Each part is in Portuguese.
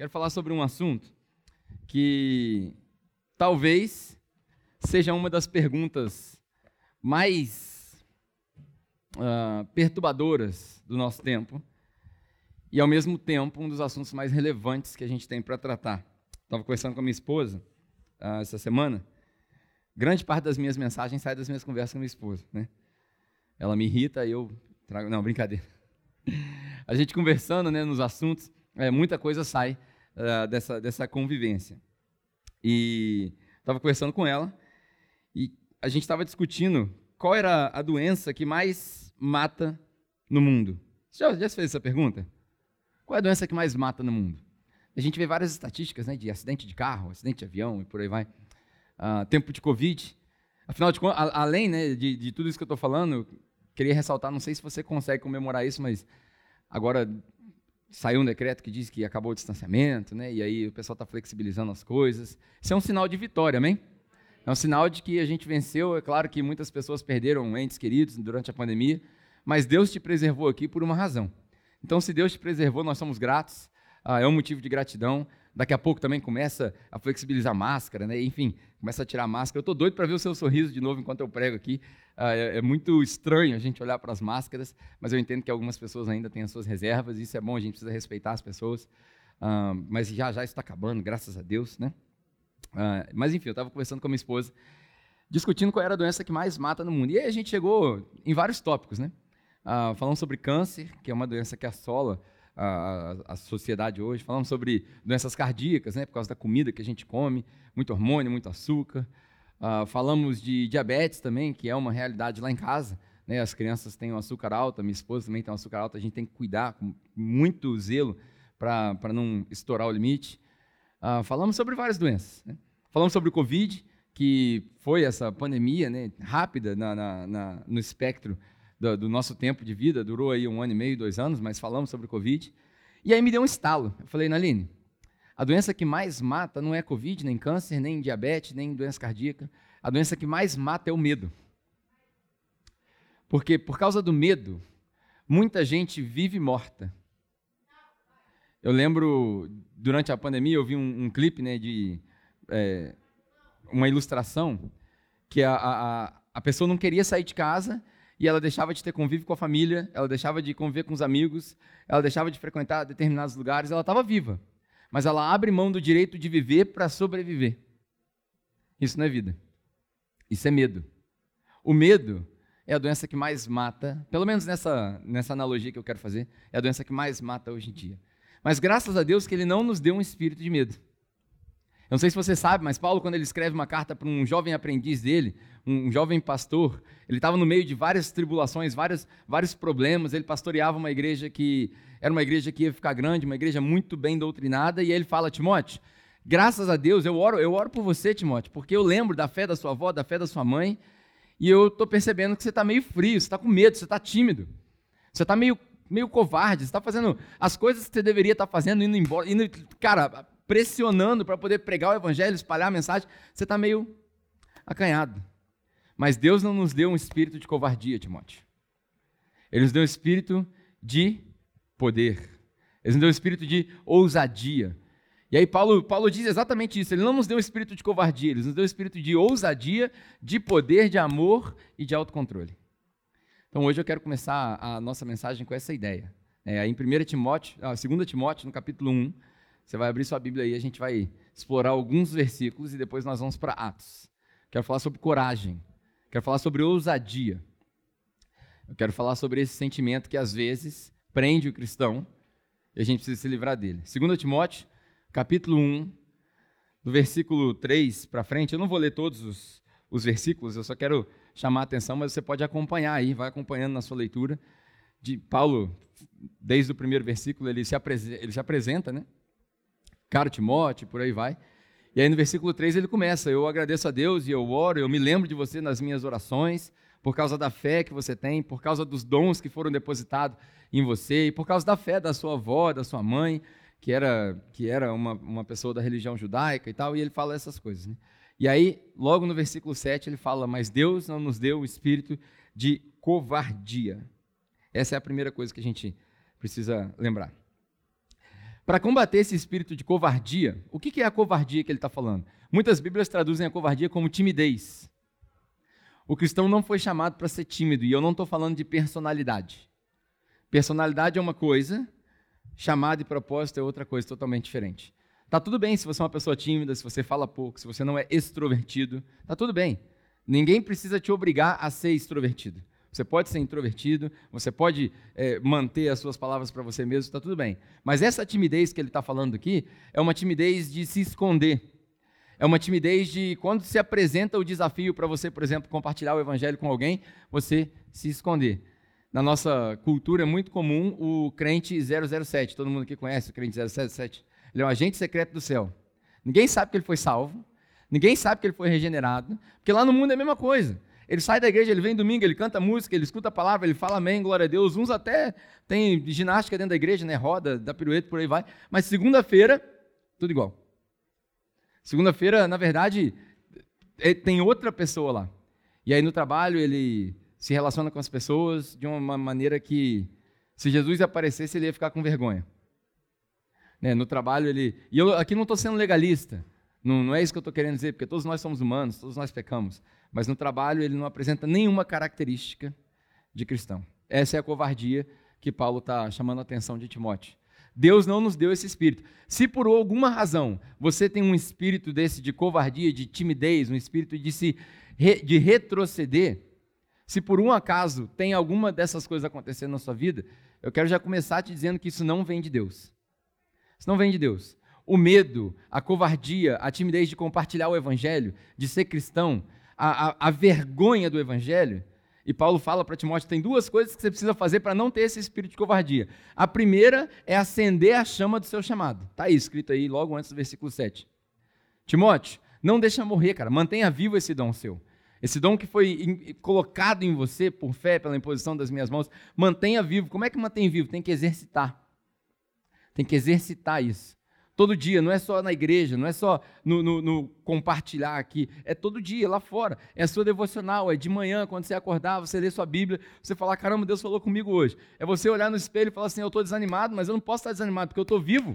Quero falar sobre um assunto que talvez seja uma das perguntas mais uh, perturbadoras do nosso tempo e, ao mesmo tempo, um dos assuntos mais relevantes que a gente tem para tratar. Estava conversando com a minha esposa uh, essa semana. Grande parte das minhas mensagens sai das minhas conversas com a minha esposa. Né? Ela me irrita e eu trago. Não, brincadeira. A gente conversando né, nos assuntos, é, muita coisa sai uh, dessa, dessa convivência. E estava conversando com ela e a gente estava discutindo qual era a doença que mais mata no mundo. Você já, já fez essa pergunta? Qual é a doença que mais mata no mundo? A gente vê várias estatísticas né, de acidente de carro, acidente de avião e por aí vai. Uh, tempo de Covid. Afinal de contas, além né, de, de tudo isso que eu estou falando, queria ressaltar, não sei se você consegue comemorar isso, mas agora saiu um decreto que diz que acabou o distanciamento, né? E aí o pessoal está flexibilizando as coisas. Isso é um sinal de vitória, amém? É um sinal de que a gente venceu. É claro que muitas pessoas perderam entes queridos durante a pandemia, mas Deus te preservou aqui por uma razão. Então, se Deus te preservou, nós somos gratos. Ah, é um motivo de gratidão. Daqui a pouco também começa a flexibilizar a máscara, né? Enfim, começa a tirar a máscara. Eu estou doido para ver o seu sorriso de novo enquanto eu prego aqui. Ah, é, é, muito estranho a gente olhar para as máscaras, mas eu entendo que algumas pessoas ainda têm as suas reservas, isso é bom, a gente precisa respeitar as pessoas. Ah, mas já já está acabando, graças a Deus, né? Ah, mas enfim, eu estava conversando com a minha esposa, discutindo qual era a doença que mais mata no mundo. E aí a gente chegou em vários tópicos, né? Ah, falando sobre câncer, que é uma doença que assola a, a, sociedade hoje. Falamos sobre doenças cardíacas, né, por causa da comida que a gente come, muito hormônio, muito açúcar. Uh, falamos de diabetes também, que é uma realidade lá em casa. Né, as crianças têm o açúcar alto, minha esposa também tem o açúcar alto, a gente tem que cuidar com muito zelo para não estourar o limite. Uh, falamos sobre várias doenças. Né? Falamos sobre o Covid, que foi essa pandemia né, rápida na, na, na, no espectro do, do, nosso tempo de vida, durou aí um ano e meio, dois anos, mas falamos sobre Covid. E aí me deu um estalo. Eu falei, Naline, a doença que mais mata não é Covid, nem câncer, nem diabetes, nem doença cardíaca. A doença que mais mata é o medo. Porque por causa do medo, muita gente vive morta. Eu lembro, durante a pandemia, eu vi um, um clipe né, de é, uma ilustração que a, a, a pessoa não queria sair de casa e ela deixava de ter convívio com a família, ela deixava de conviver com os amigos, ela deixava de frequentar determinados lugares, ela estava viva. Mas ela abre mão do direito de viver para sobreviver. Isso não é vida. Isso é medo. O medo é a doença que mais mata, pelo menos nessa, nessa analogia que eu quero fazer, é a doença que mais mata hoje em dia. Mas graças a Deus que Ele não nos deu um espírito de medo. Eu não sei se você sabe, mas Paulo, quando ele escreve uma carta para um jovem aprendiz dele, um jovem pastor, ele estava no meio de várias tribulações, vários, vários problemas. Ele pastoreava uma igreja que era uma igreja que ia ficar grande, uma igreja muito bem doutrinada. E ele fala: Timóteo, graças a Deus, eu oro, eu oro por você, Timóteo, porque eu lembro da fé da sua avó, da fé da sua mãe, e eu estou percebendo que você está meio frio, você está com medo, você está tímido, você está meio, meio covarde, você está fazendo as coisas que você deveria estar tá fazendo, indo embora, indo, cara, pressionando para poder pregar o evangelho, espalhar a mensagem, você está meio acanhado. Mas Deus não nos deu um espírito de covardia, Timóteo. Ele nos deu um espírito de poder. Ele nos deu um espírito de ousadia. E aí Paulo, Paulo diz exatamente isso. Ele não nos deu um espírito de covardia, ele nos deu um espírito de ousadia, de poder, de amor e de autocontrole. Então hoje eu quero começar a nossa mensagem com essa ideia. É, em 1 Timóteo, 2 Timóteo, no capítulo 1, você vai abrir sua Bíblia aí, a gente vai explorar alguns versículos e depois nós vamos para Atos. Quero falar sobre coragem, quero falar sobre ousadia. Eu quero falar sobre esse sentimento que às vezes prende o cristão e a gente precisa se livrar dele. 2 Timóteo, capítulo 1, do versículo 3 para frente, eu não vou ler todos os, os versículos, eu só quero chamar a atenção, mas você pode acompanhar aí, vai acompanhando na sua leitura. De Paulo, desde o primeiro versículo, ele se, ele se apresenta, né? Caro Timóteo, por aí vai. E aí no versículo 3 ele começa: Eu agradeço a Deus e eu oro, eu me lembro de você nas minhas orações, por causa da fé que você tem, por causa dos dons que foram depositados em você, e por causa da fé da sua avó, da sua mãe, que era, que era uma, uma pessoa da religião judaica e tal, e ele fala essas coisas. Né? E aí, logo no versículo 7, ele fala: Mas Deus não nos deu o espírito de covardia. Essa é a primeira coisa que a gente precisa lembrar. Para combater esse espírito de covardia, o que é a covardia que ele está falando? Muitas Bíblias traduzem a covardia como timidez. O cristão não foi chamado para ser tímido, e eu não estou falando de personalidade. Personalidade é uma coisa, chamado e propósito é outra coisa totalmente diferente. Tá tudo bem se você é uma pessoa tímida, se você fala pouco, se você não é extrovertido, tá tudo bem. Ninguém precisa te obrigar a ser extrovertido. Você pode ser introvertido, você pode é, manter as suas palavras para você mesmo, está tudo bem. Mas essa timidez que ele está falando aqui é uma timidez de se esconder. É uma timidez de quando se apresenta o desafio para você, por exemplo, compartilhar o evangelho com alguém, você se esconder. Na nossa cultura é muito comum o crente 007. Todo mundo aqui conhece o crente 007? Ele é um agente secreto do céu. Ninguém sabe que ele foi salvo, ninguém sabe que ele foi regenerado, porque lá no mundo é a mesma coisa. Ele sai da igreja, ele vem domingo, ele canta música, ele escuta a palavra, ele fala amém, glória a Deus. Uns até tem ginástica dentro da igreja, né? Roda, dá pirueta, por aí vai. Mas segunda-feira, tudo igual. Segunda-feira, na verdade, é, tem outra pessoa lá. E aí no trabalho ele se relaciona com as pessoas de uma maneira que, se Jesus aparecesse, ele ia ficar com vergonha. Né? No trabalho ele. E eu aqui não estou sendo legalista. Não, não é isso que eu estou querendo dizer, porque todos nós somos humanos, todos nós pecamos. Mas no trabalho ele não apresenta nenhuma característica de cristão. Essa é a covardia que Paulo está chamando a atenção de Timóteo. Deus não nos deu esse espírito. Se por alguma razão você tem um espírito desse de covardia, de timidez, um espírito de se de retroceder, se por um acaso tem alguma dessas coisas acontecendo na sua vida, eu quero já começar te dizendo que isso não vem de Deus. Isso não vem de Deus. O medo, a covardia, a timidez de compartilhar o evangelho, de ser cristão, a, a, a vergonha do evangelho. E Paulo fala para Timóteo: tem duas coisas que você precisa fazer para não ter esse espírito de covardia. A primeira é acender a chama do seu chamado. Está aí escrito aí logo antes do versículo 7. Timóteo, não deixa morrer, cara. Mantenha vivo esse dom seu. Esse dom que foi colocado em você por fé, pela imposição das minhas mãos, mantenha vivo. Como é que mantém vivo? Tem que exercitar. Tem que exercitar isso. Todo dia, não é só na igreja, não é só no, no, no, compartilhar aqui, é todo dia lá fora. É a sua devocional, é de manhã, quando você acordar, você lê sua Bíblia, você falar: caramba, Deus falou comigo hoje. É você olhar no espelho e falar assim: eu estou desanimado, mas eu não posso estar desanimado porque eu estou vivo.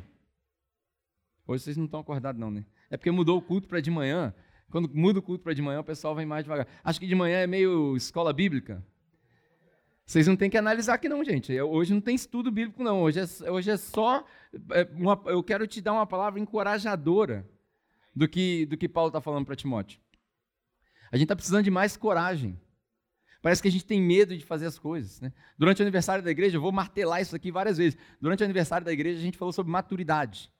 Hoje vocês não estão acordados, não, né? É porque mudou o culto para de manhã. Quando muda o culto para de manhã, o pessoal vem mais devagar. Acho que de manhã é meio escola bíblica. Vocês não têm que analisar aqui não, gente. Hoje não tem estudo bíblico não. Hoje é, hoje é só é, uma, eu quero te dar uma palavra encorajadora do que do que Paulo está falando para Timóteo. A gente está precisando de mais coragem. Parece que a gente tem medo de fazer as coisas. Né? Durante o aniversário da igreja, eu vou martelar isso aqui várias vezes. Durante o aniversário da igreja, a gente falou sobre maturidade.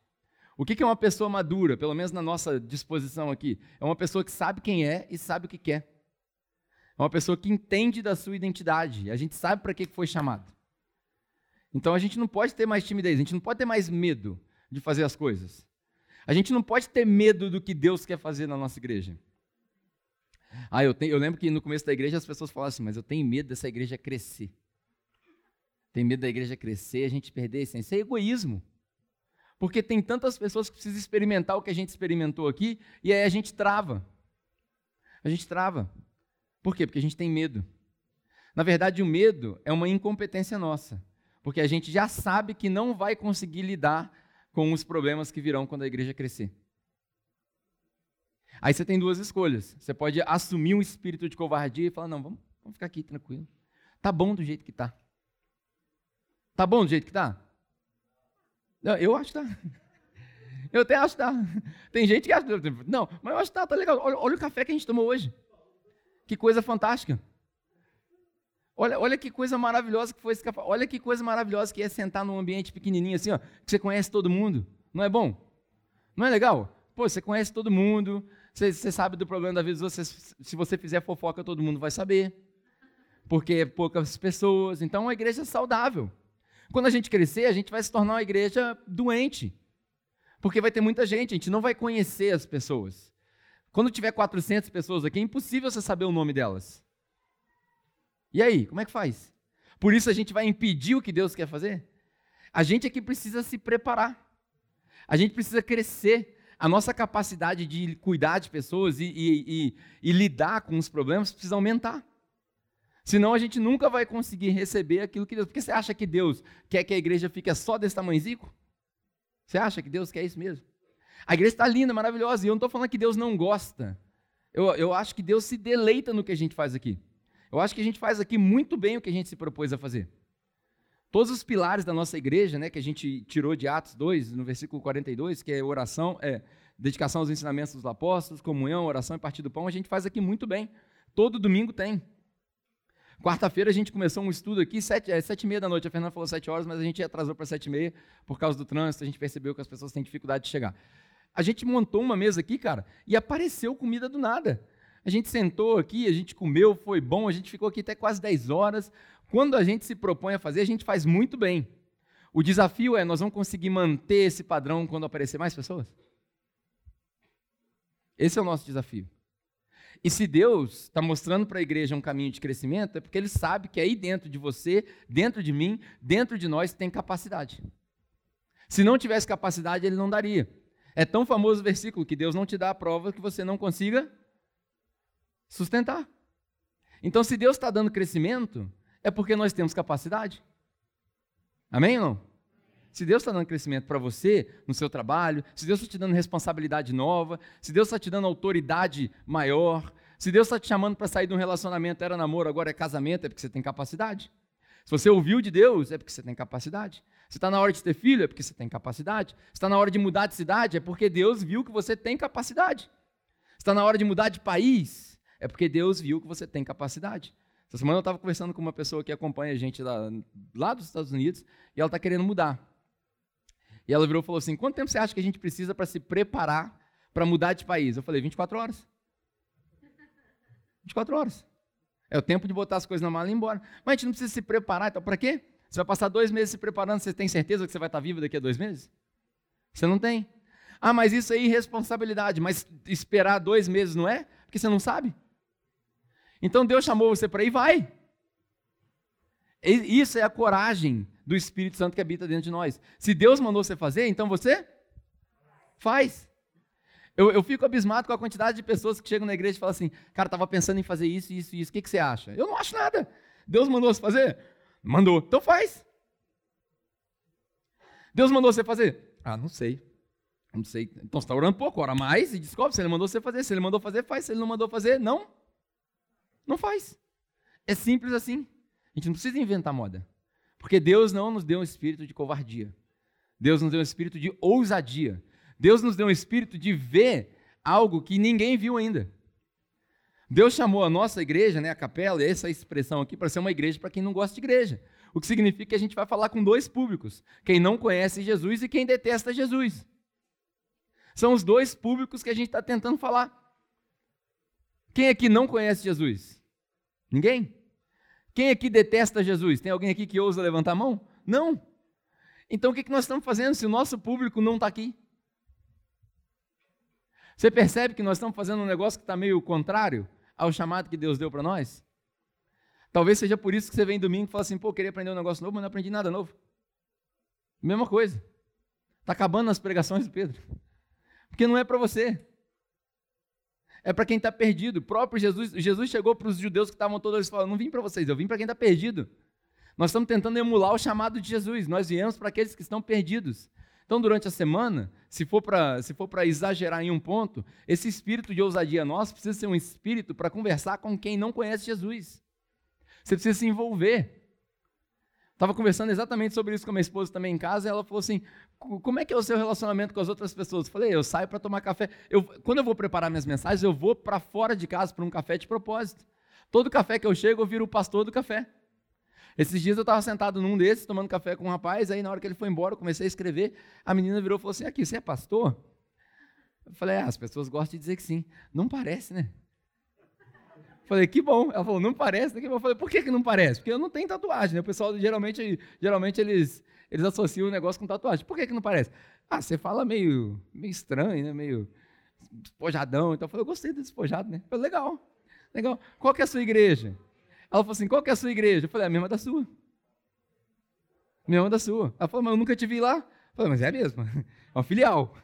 O que é uma pessoa madura, pelo menos na nossa disposição aqui? É uma pessoa que sabe quem é e sabe o que quer. É uma pessoa que entende da sua identidade. A gente sabe para que foi chamado. Então a gente não pode ter mais timidez, a gente não pode ter mais medo de fazer as coisas. A gente não pode ter medo do que Deus quer fazer na nossa igreja. Ah, eu, tenho, eu lembro que no começo da igreja as pessoas falavam assim, mas eu tenho medo dessa igreja crescer. Tenho medo da igreja crescer a gente perder a essência. É egoísmo. Porque tem tantas pessoas que precisam experimentar o que a gente experimentou aqui e aí a gente trava. A gente trava. Por quê? Porque a gente tem medo. Na verdade, o medo é uma incompetência nossa, porque a gente já sabe que não vai conseguir lidar com os problemas que virão quando a igreja crescer. Aí você tem duas escolhas. Você pode assumir um espírito de covardia e falar: não, vamos, vamos ficar aqui tranquilo. Tá bom do jeito que tá. Tá bom do jeito que tá? Eu acho que tá. Eu até acho que tá. Tem gente que acha. Não, mas eu acho que tá, tá legal. Olha, olha o café que a gente tomou hoje. Que coisa fantástica. Olha, olha que coisa maravilhosa que foi esse café. Olha que coisa maravilhosa que é sentar num ambiente pequenininho assim, ó, que você conhece todo mundo. Não é bom? Não é legal? Pô, você conhece todo mundo, você, você sabe do problema da vida. Se você fizer fofoca, todo mundo vai saber. Porque é poucas pessoas. Então, é uma igreja saudável. Quando a gente crescer, a gente vai se tornar uma igreja doente. Porque vai ter muita gente, a gente não vai conhecer as pessoas. Quando tiver 400 pessoas aqui, é impossível você saber o nome delas. E aí, como é que faz? Por isso a gente vai impedir o que Deus quer fazer? A gente aqui precisa se preparar. A gente precisa crescer. A nossa capacidade de cuidar de pessoas e, e, e, e lidar com os problemas precisa aumentar. Senão a gente nunca vai conseguir receber aquilo que Deus. Porque você acha que Deus quer que a igreja fique só desse tamanhozinho? Você acha que Deus quer isso mesmo? A igreja está linda, maravilhosa, e eu não estou falando que Deus não gosta. Eu, eu acho que Deus se deleita no que a gente faz aqui. Eu acho que a gente faz aqui muito bem o que a gente se propôs a fazer. Todos os pilares da nossa igreja, né, que a gente tirou de Atos 2, no versículo 42, que é oração, é dedicação aos ensinamentos dos apóstolos, comunhão, oração e partir do pão, a gente faz aqui muito bem. Todo domingo tem. Quarta-feira a gente começou um estudo aqui, sete, é, sete e meia da noite. A Fernanda falou sete horas, mas a gente atrasou para sete e meia por causa do trânsito. A gente percebeu que as pessoas têm dificuldade de chegar. A gente montou uma mesa aqui, cara, e apareceu comida do nada. A gente sentou aqui, a gente comeu, foi bom, a gente ficou aqui até quase 10 horas. Quando a gente se propõe a fazer, a gente faz muito bem. O desafio é, nós vamos conseguir manter esse padrão quando aparecer mais pessoas? Esse é o nosso desafio. E se Deus está mostrando para a igreja um caminho de crescimento, é porque Ele sabe que aí dentro de você, dentro de mim, dentro de nós, tem capacidade. Se não tivesse capacidade, Ele não daria. É tão famoso o versículo que Deus não te dá a prova que você não consiga sustentar. Então, se Deus está dando crescimento, é porque nós temos capacidade. Amém ou não? Se Deus está dando crescimento para você, no seu trabalho, se Deus está te dando responsabilidade nova, se Deus está te dando autoridade maior, se Deus está te chamando para sair de um relacionamento, era namoro, agora é casamento, é porque você tem capacidade. Se você ouviu de Deus, é porque você tem capacidade. Se está na hora de ter filho, é porque você tem capacidade. Se está na hora de mudar de cidade, é porque Deus viu que você tem capacidade. Se está na hora de mudar de país, é porque Deus viu que você tem capacidade. Essa semana eu estava conversando com uma pessoa que acompanha a gente lá, lá dos Estados Unidos e ela está querendo mudar. E ela virou e falou assim: quanto tempo você acha que a gente precisa para se preparar para mudar de país? Eu falei: 24 horas. 24 horas. É o tempo de botar as coisas na mala e ir embora. Mas a gente não precisa se preparar, então para quê? Você vai passar dois meses se preparando, você tem certeza que você vai estar vivo daqui a dois meses? Você não tem. Ah, mas isso é irresponsabilidade. Mas esperar dois meses não é? Porque você não sabe. Então Deus chamou você para ir, vai. Isso é a coragem do Espírito Santo que habita dentro de nós. Se Deus mandou você fazer, então você faz. Eu, eu fico abismado com a quantidade de pessoas que chegam na igreja e falam assim: cara, estava pensando em fazer isso, isso, isso, o que, que você acha? Eu não acho nada. Deus mandou você fazer? Mandou. Então faz. Deus mandou você fazer? Ah, não sei. Não sei. Então você está orando pouco, ora mais e descobre se ele mandou você fazer. Se ele mandou fazer, faz. Se ele não mandou fazer, não. Não faz. É simples assim. A gente não precisa inventar moda. Porque Deus não nos deu um espírito de covardia. Deus nos deu um espírito de ousadia. Deus nos deu um espírito de ver algo que ninguém viu ainda. Deus chamou a nossa igreja, né, a capela, essa expressão aqui, para ser uma igreja para quem não gosta de igreja. O que significa que a gente vai falar com dois públicos: quem não conhece Jesus e quem detesta Jesus. São os dois públicos que a gente está tentando falar. Quem aqui não conhece Jesus? Ninguém? Quem aqui detesta Jesus? Tem alguém aqui que ousa levantar a mão? Não. Então o que nós estamos fazendo se o nosso público não está aqui? Você percebe que nós estamos fazendo um negócio que está meio contrário ao chamado que Deus deu para nós? Talvez seja por isso que você vem domingo e fala assim: pô, queria aprender um negócio novo, mas não aprendi nada novo. Mesma coisa. Está acabando as pregações do Pedro. Porque não é para você é para quem está perdido. O próprio Jesus, Jesus chegou para os judeus que estavam todos falando: não vim para vocês, eu vim para quem está perdido. Nós estamos tentando emular o chamado de Jesus. Nós viemos para aqueles que estão perdidos. Então, durante a semana, se for para exagerar em um ponto, esse espírito de ousadia nosso precisa ser um espírito para conversar com quem não conhece Jesus. Você precisa se envolver. Estava conversando exatamente sobre isso com a minha esposa também em casa, e ela falou assim: como é que é o seu relacionamento com as outras pessoas? Eu falei, eu saio para tomar café. Eu, quando eu vou preparar minhas mensagens, eu vou para fora de casa para um café de propósito. Todo café que eu chego, eu viro o pastor do café. Esses dias eu estava sentado num desses, tomando café com um rapaz, aí na hora que ele foi embora, eu comecei a escrever, a menina virou e falou assim, aqui, você é pastor? Eu falei, ah, as pessoas gostam de dizer que sim. Não parece, né? Eu falei, que bom. Ela falou, não parece, né? Eu falei, por que, que não parece? Porque eu não tenho tatuagem, né? O pessoal, geralmente, geralmente eles eles associam o negócio com tatuagem. Por que, que não parece? Ah, você fala meio, meio estranho, né? Meio despojadão. Então eu falei, eu gostei do despojado, né? Eu falei, legal, legal. Qual que é a sua igreja? Ela falou assim, qual que é a sua igreja? Eu falei, a mesma da sua. A mesma da sua. Ela falou, mas eu nunca te vi lá. Eu falei, mas é a mesma. É uma filial.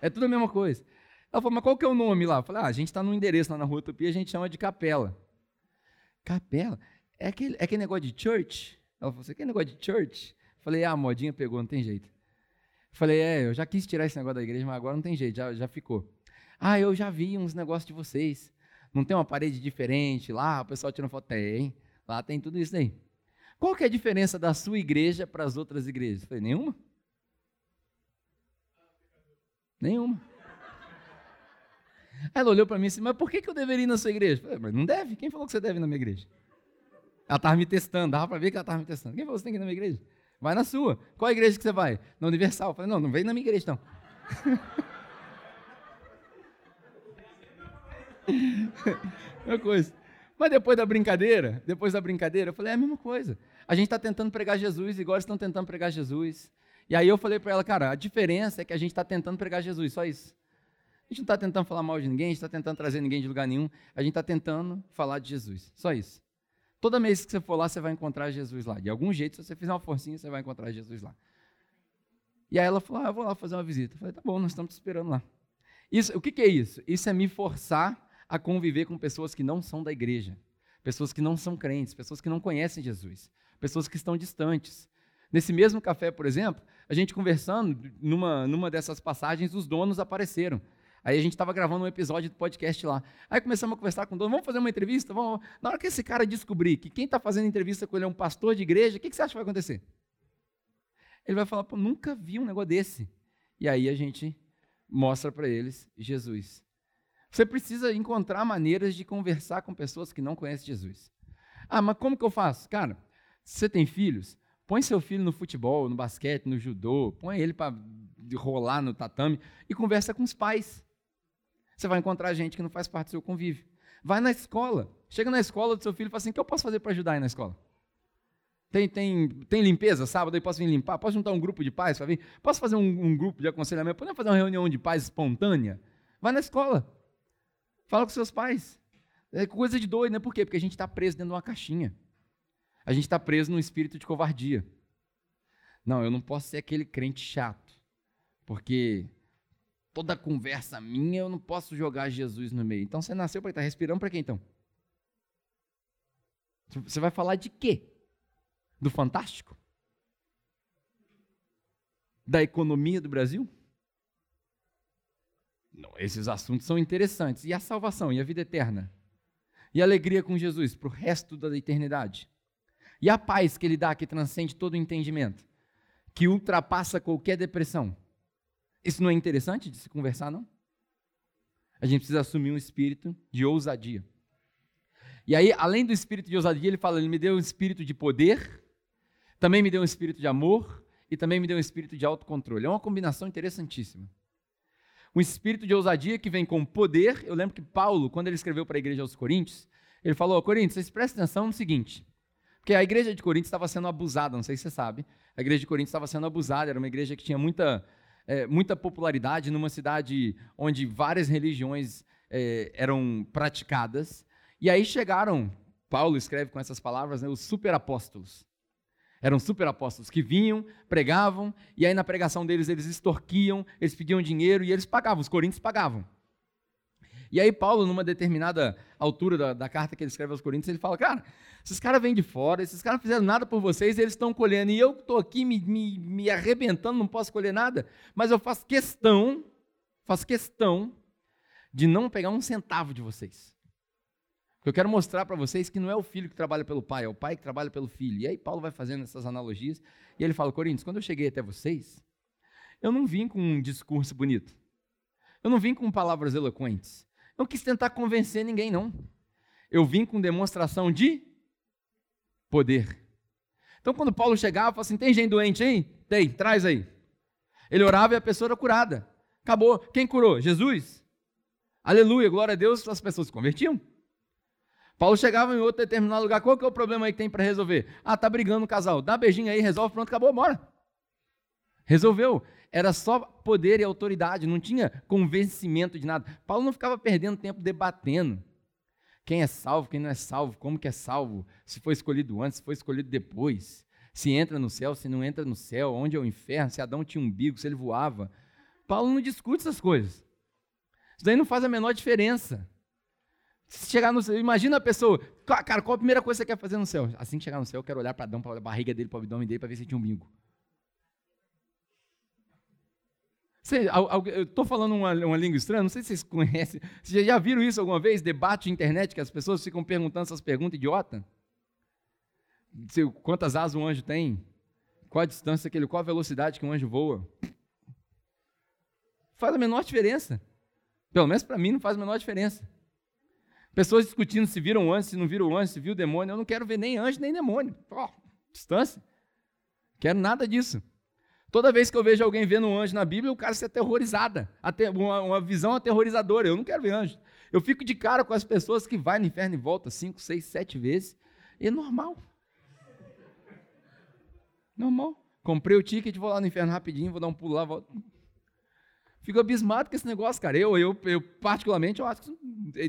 É tudo a mesma coisa. Ela falou, mas qual que é o nome lá? Eu falei, ah, a gente está num endereço lá na Rua Utopia, a gente chama de Capela. Capela? É aquele, é aquele negócio de church? Ela falou, você quer negócio de church? Falei, ah, a modinha pegou, não tem jeito. Falei, é, eu já quis tirar esse negócio da igreja, mas agora não tem jeito, já, já ficou. Ah, eu já vi uns negócios de vocês. Não tem uma parede diferente lá, o pessoal tirando foto. Tem, lá tem tudo isso aí. Qual que é a diferença da sua igreja para as outras igrejas? Falei, nenhuma. Nenhuma. Aí ela olhou para mim e disse, mas por que, que eu deveria ir na sua igreja? Falei, mas não deve. Quem falou que você deve ir na minha igreja? Ela estava me testando, dava para ver que ela estava me testando. Quem falou que você tem que ir na minha igreja? Vai na sua. Qual igreja que você vai? Na Universal. Eu falei, não, não vem na minha igreja, não. Uma coisa. Mas depois da brincadeira, depois da brincadeira, eu falei, é a mesma coisa. A gente está tentando pregar Jesus, igual eles estão tentando pregar Jesus. E aí eu falei para ela, cara, a diferença é que a gente está tentando pregar Jesus, só isso. A gente não está tentando falar mal de ninguém, a gente está tentando trazer ninguém de lugar nenhum, a gente está tentando falar de Jesus, só isso. Toda vez que você for lá, você vai encontrar Jesus lá. De algum jeito, se você fizer uma forcinha, você vai encontrar Jesus lá. E aí ela falou, ah, eu vou lá fazer uma visita. Eu falei, tá bom, nós estamos te esperando lá. Isso, o que, que é isso? Isso é me forçar a conviver com pessoas que não são da igreja, pessoas que não são crentes, pessoas que não conhecem Jesus, pessoas que estão distantes. Nesse mesmo café, por exemplo, a gente conversando, numa, numa dessas passagens, os donos apareceram. Aí a gente estava gravando um episódio do podcast lá. Aí começamos a conversar com o dono, vamos fazer uma entrevista? Vamos. Na hora que esse cara descobrir que quem está fazendo entrevista com ele é um pastor de igreja, o que, que você acha que vai acontecer? Ele vai falar, pô, nunca vi um negócio desse. E aí a gente mostra para eles Jesus. Você precisa encontrar maneiras de conversar com pessoas que não conhecem Jesus. Ah, mas como que eu faço? Cara, se você tem filhos, põe seu filho no futebol, no basquete, no judô, põe ele para rolar no tatame e conversa com os pais. Você vai encontrar gente que não faz parte do seu convívio. Vai na escola. Chega na escola do seu filho e fala assim: o que eu posso fazer para ajudar aí na escola? Tem, tem, tem limpeza sábado aí? Posso vir limpar? Posso juntar um grupo de pais para vir? Posso fazer um, um, grupo de aconselhamento? Podemos fazer uma reunião de pais espontânea? Vai na escola. Fala com seus pais. É coisa de doido, né? Por quê? Porque a gente está preso dentro de uma caixinha. A gente está preso num espírito de covardia. Não, eu não posso ser aquele crente chato. Porque toda conversa minha, eu não posso jogar Jesus no meio. Então você nasceu para estar respirando para quem então? Você vai falar de quê? Do fantástico? Da economia do Brasil? Não, esses assuntos são interessantes. E a salvação? E a vida eterna? E a alegria com Jesus para o resto da eternidade? E a paz que ele dá, que transcende todo o entendimento? Que ultrapassa qualquer depressão? Isso não é interessante de se conversar, não? A gente precisa assumir um espírito de ousadia. E aí, além do espírito de ousadia, ele fala: Ele me deu um espírito de poder, também me deu um espírito de amor e também me deu um espírito de autocontrole. É uma combinação interessantíssima. Um espírito de ousadia que vem com poder. Eu lembro que Paulo, quando ele escreveu para a igreja aos Coríntios, ele falou: Coríntios, vocês prestem atenção no seguinte. Porque a igreja de Coríntios estava sendo abusada, não sei se você sabe. A igreja de Coríntios estava sendo abusada, era uma igreja que tinha muita é, muita popularidade numa cidade onde várias religiões é, eram praticadas. E aí chegaram, Paulo escreve com essas palavras, né, os superapóstolos. Eram superapóstolos que vinham, pregavam, e aí na pregação deles eles extorquiam, eles pediam dinheiro e eles pagavam, os coríntios pagavam. E aí Paulo, numa determinada altura da, da, carta que ele escreve aos Coríntios, ele fala, cara, esses caras vêm de fora, esses caras não fizeram nada por vocês, eles estão colhendo, e eu estou aqui me, me, me arrebentando, não posso colher nada, mas eu faço questão, faço questão de não pegar um centavo de vocês. Eu quero mostrar para vocês que não é o filho que trabalha pelo pai, é o pai que trabalha pelo filho. E aí Paulo vai fazendo essas analogias, e ele fala, Coríntios, quando eu cheguei até vocês, eu não vim com um discurso bonito. Eu não vim com palavras eloquentes. Não quis tentar convencer ninguém, não. Eu vim com demonstração de poder. Então, quando Paulo chegava, falava assim: tem gente doente aí? Tem, traz aí. Ele orava e a pessoa era curada. Acabou. Quem curou? Jesus. Aleluia, glória a Deus, as pessoas se convertiam. Paulo chegava em outro determinado lugar, qual que é o problema aí que tem para resolver? Ah, tá brigando o casal, dá beijinho aí, resolve, pronto, acabou, bora. Resolveu era só poder e autoridade, não tinha convencimento de nada. Paulo não ficava perdendo tempo debatendo. Quem é salvo, quem não é salvo, como que é salvo, se foi escolhido antes, se foi escolhido depois, se entra no céu, se não entra no céu, onde é o inferno, se Adão tinha um umbigo, se ele voava. Paulo não discute essas coisas. Isso daí não faz a menor diferença. Se chegar no céu, imagina a pessoa, cara, qual a primeira coisa que você quer fazer no céu? Assim que chegar no céu, eu quero olhar para Adão, para a barriga dele, para o abdômen dele, para ver se tinha um umbigo. eu estou falando uma, uma, língua estranha, não sei se vocês conhecem. Vocês já viram isso alguma vez? Debate de internet, que as pessoas ficam perguntando essas perguntas idiota? Quantas asas um anjo tem? Qual a distância que ele, qual a velocidade que um anjo voa? Faz a menor diferença. Pelo menos para mim não faz a menor diferença. Pessoas discutindo se viram anjo, se não viram anjo, se viu demônio. Eu não quero ver nem anjo nem demônio. Oh, distância. Quero nada disso. Toda vez que eu vejo alguém vendo um anjo na Bíblia, o cara se aterrorizada. Uma, visão aterrorizadora. Eu não quero ver anjo. Eu fico de cara com as pessoas que vão no inferno e voltam cinco, seis, sete vezes. E é normal. Normal. Comprei o ticket, vou lá no inferno rapidinho, vou dar um pulo lá, volto. Fico abismado com esse negócio, cara. Eu, eu, eu particularmente, eu acho que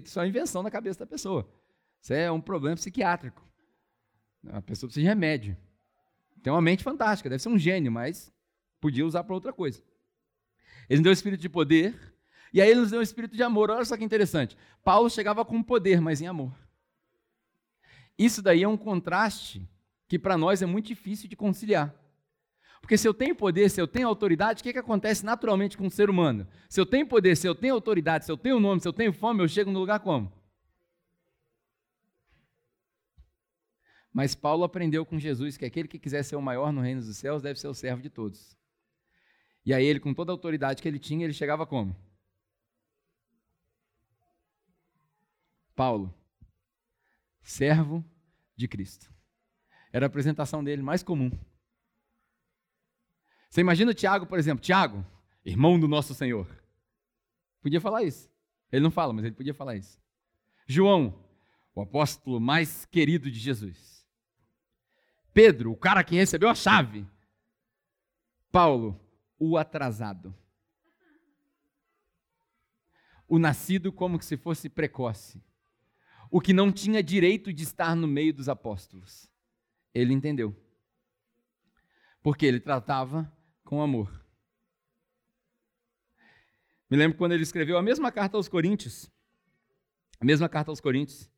isso é uma invenção na cabeça da pessoa. Isso é um problema psiquiátrico. A pessoa precisa de remédio. Tem uma mente fantástica, deve ser um gênio, mas podia usar para outra coisa. Ele nos deu o espírito de poder, e aí ele nos deu o espírito de amor. Olha só que interessante. Paulo chegava com poder, mas em amor. Isso daí é um contraste que para nós é muito difícil de conciliar. Porque se eu tenho poder, se eu tenho autoridade, o que, que acontece naturalmente com o ser humano? Se eu tenho poder, se eu tenho autoridade, se eu tenho nome, se eu tenho fome, eu chego no lugar como? Mas Paulo aprendeu com Jesus que aquele que quiser ser o maior no reino dos céus deve ser o servo de todos. E aí ele, com toda a autoridade que ele tinha, ele chegava como? Paulo, servo de Cristo. Era a apresentação dele mais comum. Você imagina o Tiago, por exemplo, Tiago, irmão do nosso Senhor. Podia falar isso. Ele não fala, mas ele podia falar isso. João, o apóstolo mais querido de Jesus. Pedro, o cara que recebeu a chave. Paulo, o atrasado. O nascido como se fosse precoce. O que não tinha direito de estar no meio dos apóstolos. Ele entendeu. Porque ele tratava com amor. Me lembro quando ele escreveu a mesma carta aos Coríntios. A mesma carta aos Coríntios.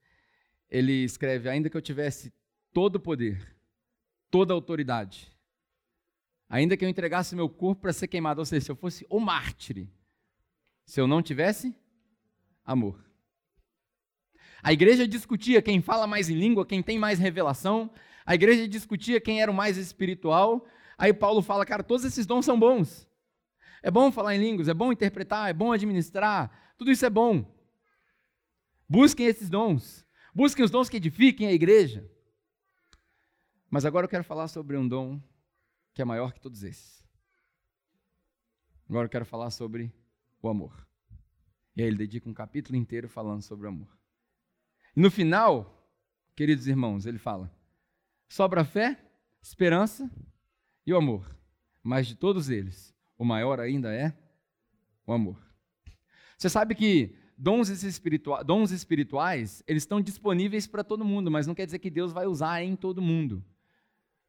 Ele escreve: Ainda que eu tivesse todo o poder, toda a autoridade, ainda que eu entregasse meu corpo para ser queimado, ou seja, se eu fosse o mártir, se eu não tivesse amor. A igreja discutia quem fala mais em língua, quem tem mais revelação. A igreja discutia quem era o mais espiritual. Aí Paulo fala, cara, todos esses dons são bons. É bom falar em línguas, é bom interpretar, é bom administrar, tudo isso é bom. Busquem esses dons. Busquem os dons que edifiquem a igreja. Mas agora eu quero falar sobre um dom que é maior que todos esses. Agora eu quero falar sobre o amor. E aí ele dedica um capítulo inteiro falando sobre o amor. E no final, queridos irmãos, ele fala: sobra fé, esperança e o amor. Mas de todos eles, o maior ainda é o amor. Você sabe que dons, espiritua dons espirituais, eles estão disponíveis para todo mundo, mas não quer dizer que Deus vai usar em todo mundo.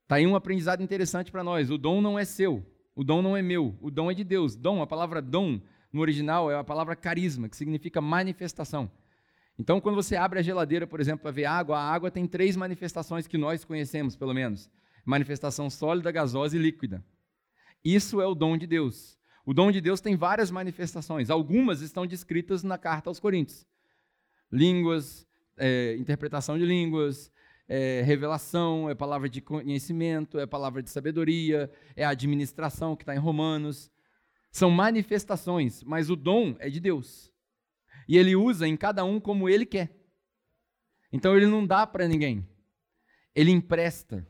Está aí um aprendizado interessante para nós. O dom não é seu, o dom não é meu, o dom é de Deus. Dom, a palavra dom no original é a palavra carisma, que significa manifestação. Então, quando você abre a geladeira, por exemplo, para ver água, a água tem três manifestações que nós conhecemos, pelo menos manifestação sólida, gasosa e líquida. Isso é o dom de Deus. O dom de Deus tem várias manifestações. Algumas estão descritas na carta aos Coríntios: línguas, é, interpretação de línguas, é, revelação, é palavra de conhecimento, é palavra de sabedoria, é administração que está em Romanos. São manifestações, mas o dom é de Deus. E ele usa em cada um como ele quer. Então ele não dá para ninguém. Ele empresta.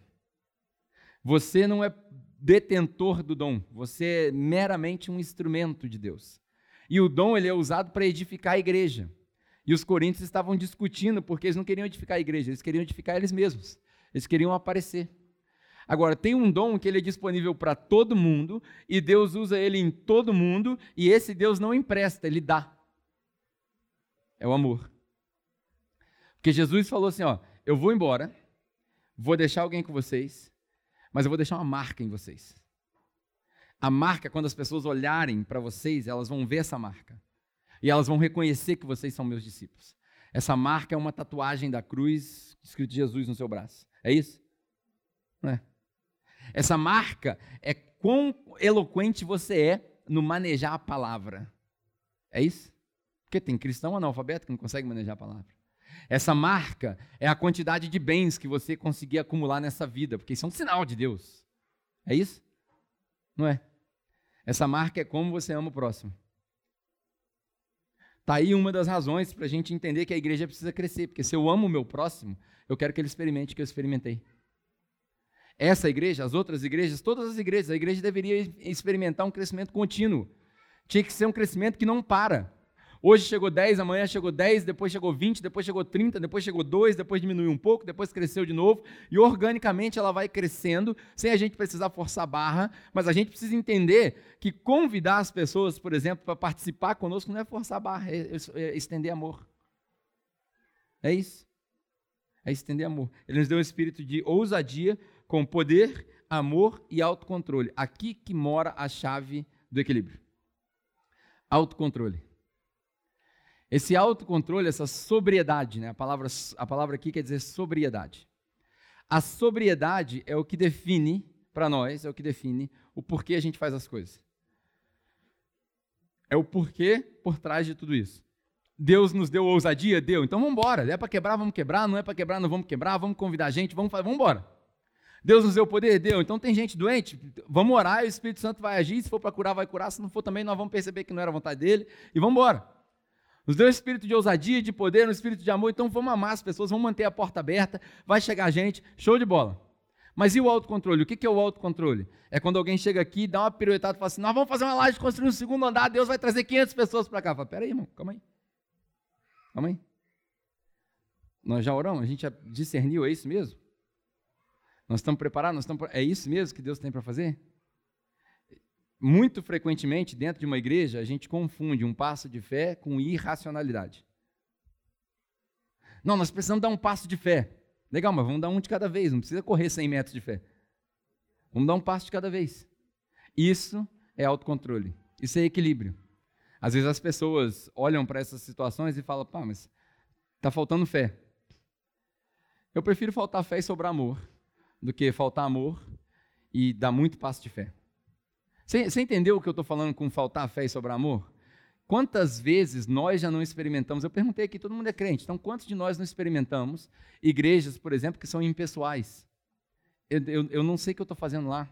Você não é detentor do dom, você é meramente um instrumento de Deus. E o dom ele é usado para edificar a igreja. E os coríntios estavam discutindo porque eles não queriam edificar a igreja, eles queriam edificar eles mesmos. Eles queriam aparecer. Agora, tem um dom que ele é disponível para todo mundo, e Deus usa ele em todo mundo, e esse Deus não empresta, ele dá. É o amor. Porque Jesus falou assim: ó, eu vou embora, vou deixar alguém com vocês, mas eu vou deixar uma marca em vocês. A marca, quando as pessoas olharem para vocês, elas vão ver essa marca. E elas vão reconhecer que vocês são meus discípulos. Essa marca é uma tatuagem da cruz, escrito Jesus no seu braço. É isso? Não é? Essa marca é quão eloquente você é no manejar a palavra. É isso? Porque tem cristão analfabeto que não consegue manejar a palavra. Essa marca é a quantidade de bens que você conseguir acumular nessa vida, porque isso é um sinal de Deus. É isso? Não é? Essa marca é como você ama o próximo. Está aí uma das razões para a gente entender que a igreja precisa crescer, porque se eu amo o meu próximo, eu quero que ele experimente o que eu experimentei. Essa igreja, as outras igrejas, todas as igrejas, a igreja deveria experimentar um crescimento contínuo. Tinha que ser um crescimento que não para. Hoje chegou 10, amanhã chegou 10, depois chegou 20, depois chegou 30, depois chegou 2, depois diminuiu um pouco, depois cresceu de novo, e organicamente ela vai crescendo, sem a gente precisar forçar a barra, mas a gente precisa entender que convidar as pessoas, por exemplo, para participar conosco não é forçar a barra, é, é estender amor. É isso. É estender amor. Ele nos deu um espírito de ousadia com poder, amor e autocontrole. Aqui que mora a chave do equilíbrio. Autocontrole. Esse autocontrole, essa sobriedade, né? a, palavra, a palavra aqui quer dizer sobriedade. A sobriedade é o que define, para nós, é o que define o porquê a gente faz as coisas. É o porquê por trás de tudo isso. Deus nos deu ousadia? Deu. Então vamos embora. É para quebrar, vamos quebrar. Não é para quebrar, não vamos quebrar. Vamos convidar a gente, vamos, vamos embora. Deus nos deu poder? Deu. Então tem gente doente? Vamos orar e o Espírito Santo vai agir. Se for para curar, vai curar. Se não for também, nós vamos perceber que não era vontade dele e vamos embora. Nos deu um espírito de ousadia, de poder, um espírito de amor, então vamos amar as pessoas, vamos manter a porta aberta, vai chegar gente, show de bola. Mas e o autocontrole? O que é o autocontrole? É quando alguém chega aqui, dá uma piruetada e fala assim: nós vamos fazer uma laje, construir um segundo andar, Deus vai trazer 500 pessoas para cá. Fala, peraí, irmão, calma aí. Calma aí. Nós já oramos, a gente já discerniu, é isso mesmo? Nós estamos preparados? Nós estamos... É isso mesmo que Deus tem para fazer? Muito frequentemente, dentro de uma igreja, a gente confunde um passo de fé com irracionalidade. Não, nós precisamos dar um passo de fé. Legal, mas vamos dar um de cada vez, não precisa correr 100 metros de fé. Vamos dar um passo de cada vez. Isso é autocontrole, isso é equilíbrio. Às vezes as pessoas olham para essas situações e falam, pá, mas está faltando fé. Eu prefiro faltar fé e sobrar amor do que faltar amor e dar muito passo de fé. Você, entendeu o que eu estou falando com faltar fé e sobrar amor? Quantas vezes nós já não experimentamos? Eu perguntei aqui, todo mundo é crente, então quantos de nós não experimentamos igrejas, por exemplo, que são impessoais? Eu, eu, eu não sei o que eu estou fazendo lá.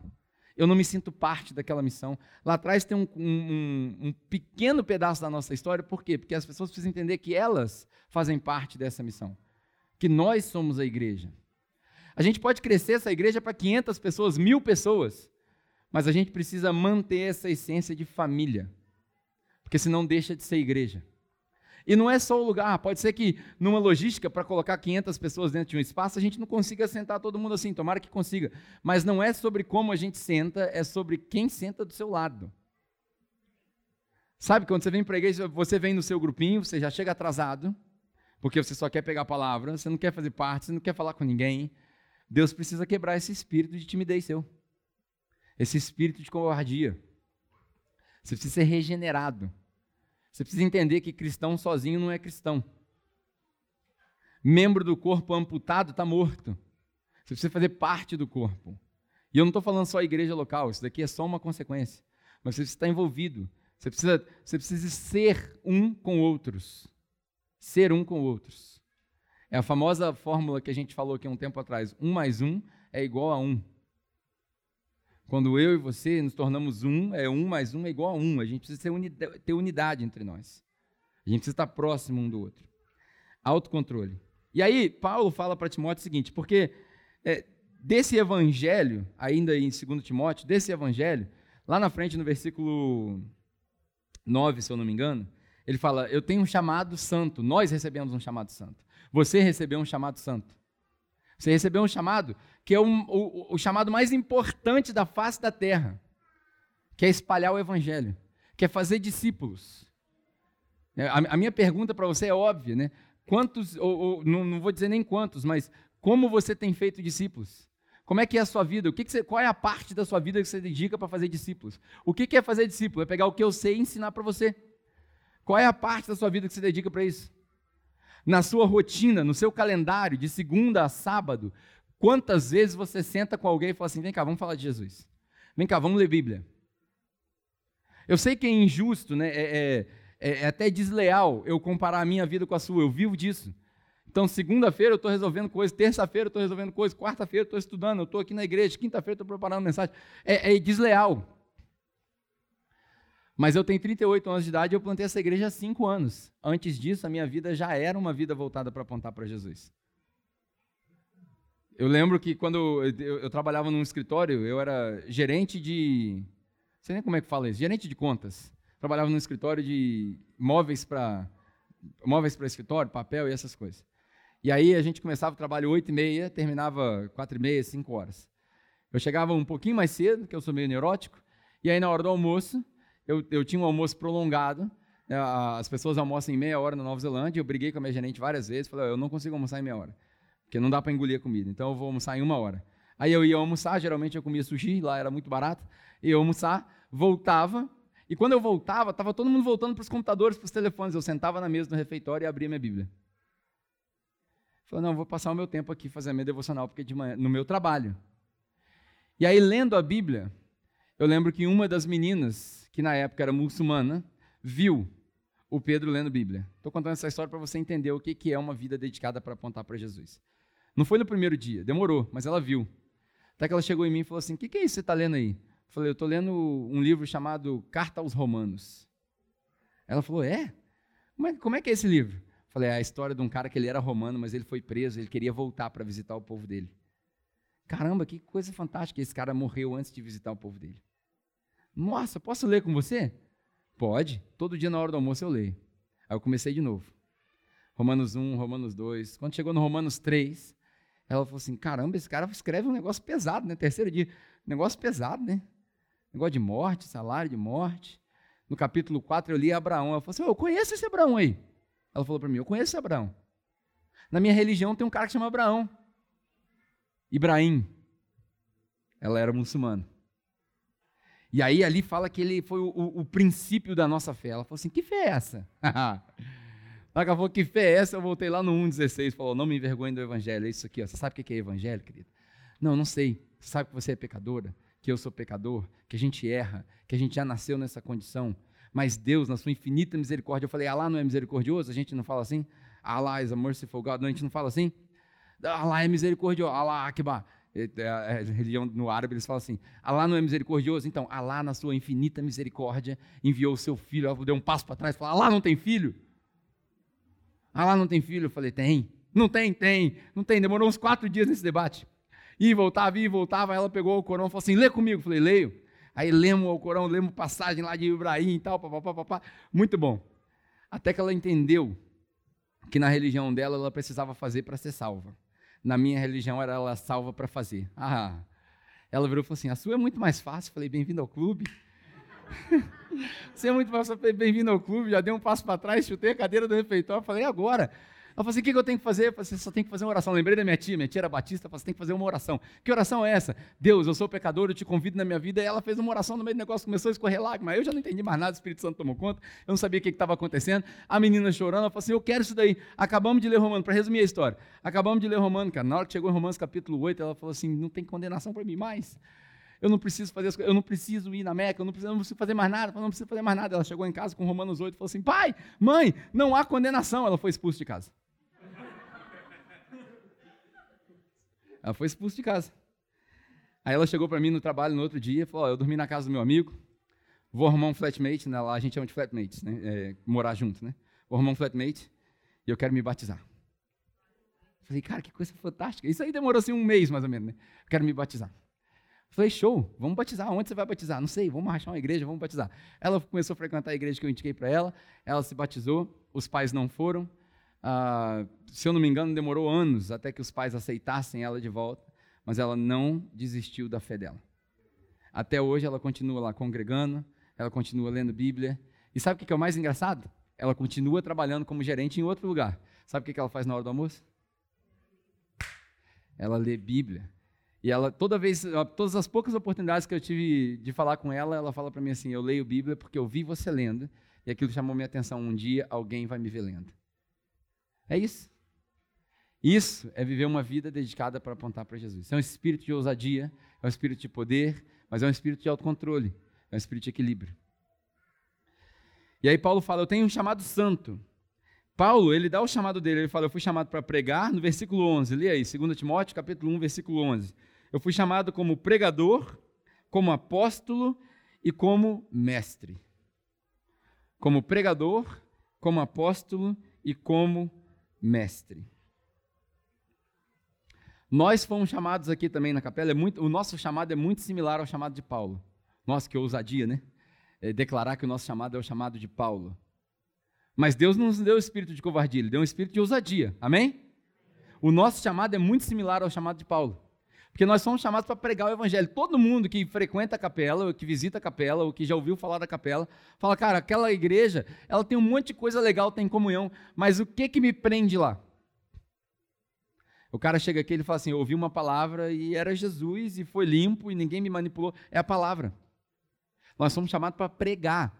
Eu não me sinto parte daquela missão. Lá atrás tem um, um, um pequeno pedaço da nossa história, por quê? Porque as pessoas precisam entender que elas fazem parte dessa missão, que nós somos a igreja. A gente pode crescer essa igreja para 500 pessoas, mil pessoas, mas a gente precisa manter essa essência de família, porque senão deixa de ser igreja. E não é só o lugar, pode ser que numa logística, para colocar 500 pessoas dentro de um espaço, a gente não consiga sentar todo mundo assim, tomara que consiga. Mas não é sobre como a gente senta, é sobre quem senta do seu lado. Sabe, quando você vem para a igreja, você vem no seu grupinho, você já chega atrasado, porque você só quer pegar a palavra, você não quer fazer parte, você não quer falar com ninguém. Deus precisa quebrar esse espírito de timidez seu esse espírito de covardia. Você precisa ser regenerado. Você precisa entender que cristão sozinho não é cristão. Membro do corpo amputado está morto. Você precisa fazer parte do corpo. E eu não estou falando só a igreja local, isso daqui é só uma consequência. Mas você precisa estar envolvido. Você precisa, você precisa ser um com outros. Ser um com outros. É a famosa fórmula que a gente falou aqui um tempo atrás. Um mais um é igual a um. Quando eu e você nos tornamos um, é um mais um é igual a um. A gente precisa unidade, ter unidade entre nós. A gente precisa estar próximo um do outro. Autocontrole. E aí, Paulo fala para Timóteo o seguinte, porque é, desse evangelho, ainda em 2 Timóteo, desse evangelho, lá na frente no versículo 9, se eu não me engano, ele fala: Eu tenho um chamado santo, nós recebemos um chamado santo. Você recebeu um chamado santo. Você recebeu um chamado que é o, o, chamado mais importante da face da terra, que é espalhar o evangelho, que é fazer discípulos. É, a, a minha pergunta para você é óbvia, né? Quantos, ou, ou, não, não, vou dizer nem quantos, mas como você tem feito discípulos? Como é que é a sua vida? O que, que você, qual é a parte da sua vida que você dedica para fazer discípulos? O que, que é fazer discípulo? É pegar o que eu sei e ensinar para você. Qual é a parte da sua vida que você dedica para isso? Na sua rotina, no seu calendário, de segunda a sábado, Quantas vezes você senta com alguém e fala assim: vem cá, vamos falar de Jesus. Vem cá, vamos ler Bíblia. Eu sei que é injusto, né? É, é, é, é até desleal eu comparar a minha vida com a sua. Eu vivo disso. Então, segunda-feira eu estou resolvendo coisas, terça-feira eu estou resolvendo coisas, quarta-feira eu estou estudando, eu estou aqui na igreja, quinta-feira eu estou preparando mensagem. É, é, desleal. Mas eu tenho 38 anos de idade e eu plantei essa igreja há 5 anos. Antes disso, a minha vida já era uma vida voltada para apontar para Jesus. Eu lembro que quando eu, eu, trabalhava num escritório, eu era gerente de. Não sei nem como é que fala isso, gerente de contas. Trabalhava num escritório de móveis para móveis para escritório, papel e essas coisas. E aí a gente começava o trabalho 8 e meia, terminava 4 e meia, 5 horas. Eu chegava um pouquinho mais cedo, que eu sou meio neurótico, e aí na hora do almoço, eu, eu tinha um almoço prolongado, né, as pessoas almoçam em meia hora na Nova Zelândia, eu briguei com a minha gerente várias vezes, falei, eu não consigo almoçar em meia hora, porque não dá para engolir a comida, então eu vou almoçar em uma hora. Aí eu ia almoçar, geralmente eu comia sushi, lá era muito barato, ia almoçar, voltava, e quando eu voltava, estava todo mundo voltando para os computadores, para os telefones, eu sentava na mesa do refeitório e abria minha Bíblia. Falei, não, vou passar o meu tempo aqui fazendo a minha devocional, porque de manhã, no meu trabalho. E aí, lendo a Bíblia, eu lembro que uma das meninas, que na época era muçulmana, viu o Pedro lendo Bíblia. Estou contando essa história para você entender o que, que é uma vida dedicada para apontar para Jesus. Não foi no primeiro dia, demorou, mas ela viu. Até que ela chegou em mim e falou assim: O que, que é isso que você está lendo aí? Eu falei: Eu estou lendo um livro chamado Carta aos Romanos. Ela falou: É? Como é, como é que é esse livro? Falei, é a história de um cara que ele era romano, mas ele foi preso, ele queria voltar para visitar o povo dele. Caramba, que coisa fantástica, esse cara morreu antes de visitar o povo dele. Nossa, posso ler com você? Pode, todo dia na hora do almoço eu leio. Aí eu comecei de novo. Romanos 1, Romanos 2. Quando chegou no Romanos 3, ela falou assim: caramba, esse cara escreve um negócio pesado, né? Terceiro dia, negócio pesado, né? Negócio de morte, salário de morte. No capítulo 4 eu li Abraão. Ela falou assim: eu conheço esse Abraão aí. Ela falou para mim: Eu conheço Abraão. Na minha religião tem um cara que chama Abraão. Ibrahim. Ela era muçulmana. E aí ali fala que ele foi o, o, o, princípio da nossa fé. Ela falou assim: que fé é essa? Ela falou: que fé é essa? Eu voltei lá no 1,16 falou: não me envergonhe do evangelho. É isso aqui. Ó. Você sabe o que é evangelho, querida? Não, não sei. Você sabe que você é pecadora? Que eu sou pecador? Que a gente erra? Que a gente já nasceu nessa condição? Mas Deus, na sua infinita misericórdia, eu falei, Allah não é misericordioso? A gente não fala assim? Allah is a merciful God. Não, a gente não fala assim? Allah é misericordioso. Allah Akbar. É, é, a religião no árabe eles falam assim: Allah não é misericordioso? Então, Allah, na sua infinita misericórdia, enviou o seu filho. Ela deu um passo para trás e falou: Allah não tem filho? Allah não tem filho? Eu falei: tem. Não tem? Tem. Não tem. Demorou uns quatro dias nesse debate. E voltava, e voltava. Ela pegou o Corão e falou assim: lê comigo. Eu falei: leio. Aí lemos o Corão, lemos passagem lá de Ibrahim e tal, papapá, papapá. Muito bom. Até que ela entendeu que na religião dela ela precisava fazer para ser salva. Na minha religião era ela salva para fazer. Ah, ela virou e falou assim: a sua é muito mais fácil. Falei, bem-vindo ao clube. Você é muito bem-vindo ao clube. Já dei um passo para trás, chutei a cadeira do refeitório. Falei, agora? Ela falou assim: o que eu tenho que fazer? Eu falei, você só tem que fazer uma oração. Lembrei da minha tia, minha tia era batista, eu falei, você tem que fazer uma oração. Que oração é essa? Deus, eu sou pecador, eu te convido na minha vida. E ela fez uma oração no meio do negócio, começou a escorrer lágrimas. Eu já não entendi mais nada, o Espírito Santo tomou conta, eu não sabia o que estava acontecendo. A menina chorando, ela falou assim: eu quero isso daí. Acabamos de ler Romano, para resumir a história. Acabamos de ler Romano, cara. Na hora que chegou em Romanos capítulo 8, ela falou assim: não tem condenação para mim mais eu não preciso fazer as coisas, eu não preciso ir na Meca, eu não preciso, eu não preciso fazer mais nada, eu não preciso fazer mais nada. Ela chegou em casa com Romanos 8 e falou assim: pai, mãe, não há condenação. Ela foi expulsa de casa. Ela foi expulsa de casa. Aí ela chegou para mim no trabalho no outro dia e falou: oh, Eu dormi na casa do meu amigo, vou arrumar um flatmate, né? lá a gente chama de flatmates, né? É, morar junto, né? Vou arrumar um flatmate e eu quero me batizar. Falei, cara, que coisa fantástica. Isso aí demorou assim um mês mais ou menos, né? Quero me batizar. Falei, show, vamos batizar. Onde você vai batizar? Não sei, vamos achar uma igreja, vamos batizar. Ela começou a frequentar a igreja que eu indiquei para ela, ela se batizou, os pais não foram, ah, se eu não me engano, demorou anos até que os pais aceitassem ela de volta, mas ela não desistiu da fé dela. Até hoje ela continua lá congregando, ela continua lendo Bíblia. E sabe o que é o mais engraçado? Ela continua trabalhando como gerente em outro lugar. Sabe o que ela faz na hora do almoço? Ela lê Bíblia. E ela, toda vez, todas as poucas oportunidades que eu tive de falar com ela, ela fala para mim assim: Eu leio Bíblia porque eu vi você lendo, e aquilo chamou minha atenção. Um dia alguém vai me ver lendo. É isso. Isso é viver uma vida dedicada para apontar para Jesus. É um espírito de ousadia, é um espírito de poder, mas é um espírito de autocontrole, é um espírito de equilíbrio. E aí Paulo fala: Eu tenho um chamado santo. Paulo, ele dá o chamado dele, ele fala: Eu fui chamado para pregar, no versículo 11. Lê aí, 2 Timóteo, capítulo 1, versículo 11. Eu fui chamado como pregador, como apóstolo e como mestre. Como pregador, como apóstolo e como mestre. Nós fomos chamados aqui também na capela, é muito, o nosso chamado é muito similar ao chamado de Paulo. Nossa, que ousadia, né? É declarar que o nosso chamado é o chamado de Paulo. Mas Deus não nos deu o espírito de covardia, Ele deu um espírito de ousadia. Amém? O nosso chamado é muito similar ao chamado de Paulo. Porque nós somos chamados para pregar o evangelho. Todo mundo que frequenta a capela, ou que visita a capela, ou que já ouviu falar da capela, fala, cara, aquela igreja, ela tem um monte de coisa legal, tem comunhão, mas o que que me prende lá? O cara chega aqui e fala assim: Eu ouvi uma palavra e era Jesus e foi limpo e ninguém me manipulou. É a palavra. Nós somos chamados para pregar.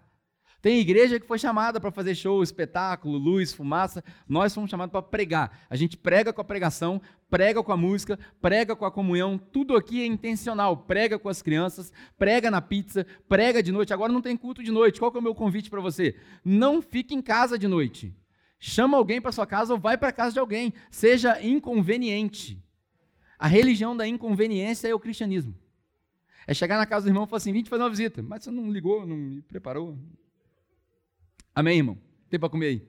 Tem igreja que foi chamada para fazer show, espetáculo, luz, fumaça. Nós fomos chamados para pregar. A gente prega com a pregação, prega com a música, prega com a comunhão. Tudo aqui é intencional. Prega com as crianças, prega na pizza, prega de noite. Agora não tem culto de noite. Qual é o meu convite para você? Não fique em casa de noite. Chama alguém para sua casa ou vai para a casa de alguém. Seja inconveniente. A religião da inconveniência é o cristianismo. É chegar na casa do irmão e falar assim: vim te fazer uma visita. Mas você não ligou, não me preparou. Amém, irmão? Tem para comer aí?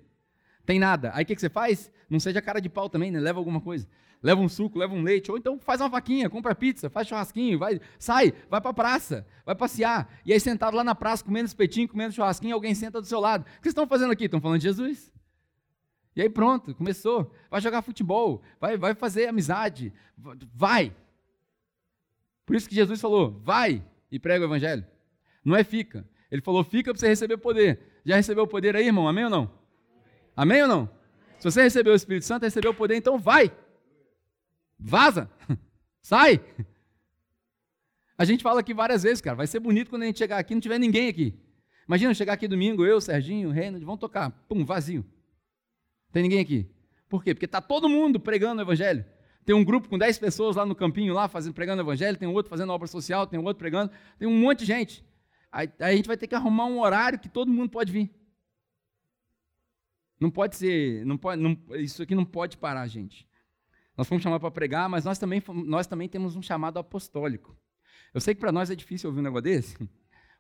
Tem nada. Aí o que, que você faz? Não seja cara de pau também, né? Leva alguma coisa. Leva um suco, leva um leite, ou então faz uma vaquinha, compra pizza, faz churrasquinho, vai, sai, vai para a praça, vai passear. E aí sentado lá na praça, comendo espetinho, comendo churrasquinho, alguém senta do seu lado. O que vocês estão fazendo aqui? Estão falando de Jesus? E aí pronto, começou. Vai jogar futebol, vai, vai fazer amizade, vai. Por isso que Jesus falou, vai e prega o evangelho. Não é fica. Ele falou, fica para você receber poder. Já recebeu o poder aí, irmão? Amém ou não? Amém ou não? Se você recebeu o Espírito Santo, recebeu o poder, então vai. Vaza. Sai. A gente fala aqui várias vezes, cara. Vai ser bonito quando a gente chegar aqui e não tiver ninguém aqui. Imagina chegar aqui domingo, eu, Serginho, Reino, vão tocar. Pum, vazio. Tem ninguém aqui. Por quê? Porque está todo mundo pregando o evangelho. Tem um grupo com 10 pessoas lá no campinho, lá, fazendo, pregando o evangelho, tem outro fazendo obra social, tem outro pregando, tem um monte de gente. Aí, a gente vai ter que arrumar um horário que todo mundo pode vir. Não pode ser, não pode, não, isso aqui não pode parar, gente. Nós fomos chamados para pregar, mas nós também, nós também temos um chamado apostólico. Eu sei que para nós é difícil ouvir um negócio desse,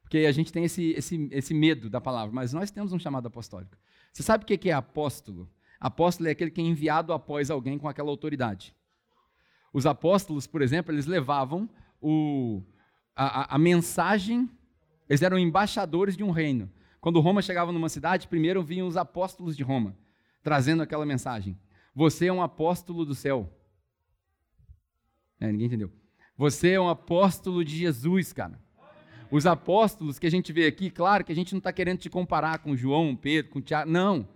porque a gente tem esse, esse, esse medo da palavra, mas nós temos um chamado apostólico. Você sabe o que é apóstolo? Apóstolo é aquele que é enviado após alguém com aquela autoridade. Os apóstolos, por exemplo, eles levavam o, a, a, mensagem, eles eram embaixadores de um reino. Quando Roma chegava numa cidade, primeiro vinham os apóstolos de Roma, trazendo aquela mensagem. Você é um apóstolo do céu. É, ninguém entendeu. Você é um apóstolo de Jesus, cara. Os apóstolos que a gente vê aqui, claro que a gente não está querendo te comparar com João, Pedro, com Tiago, não.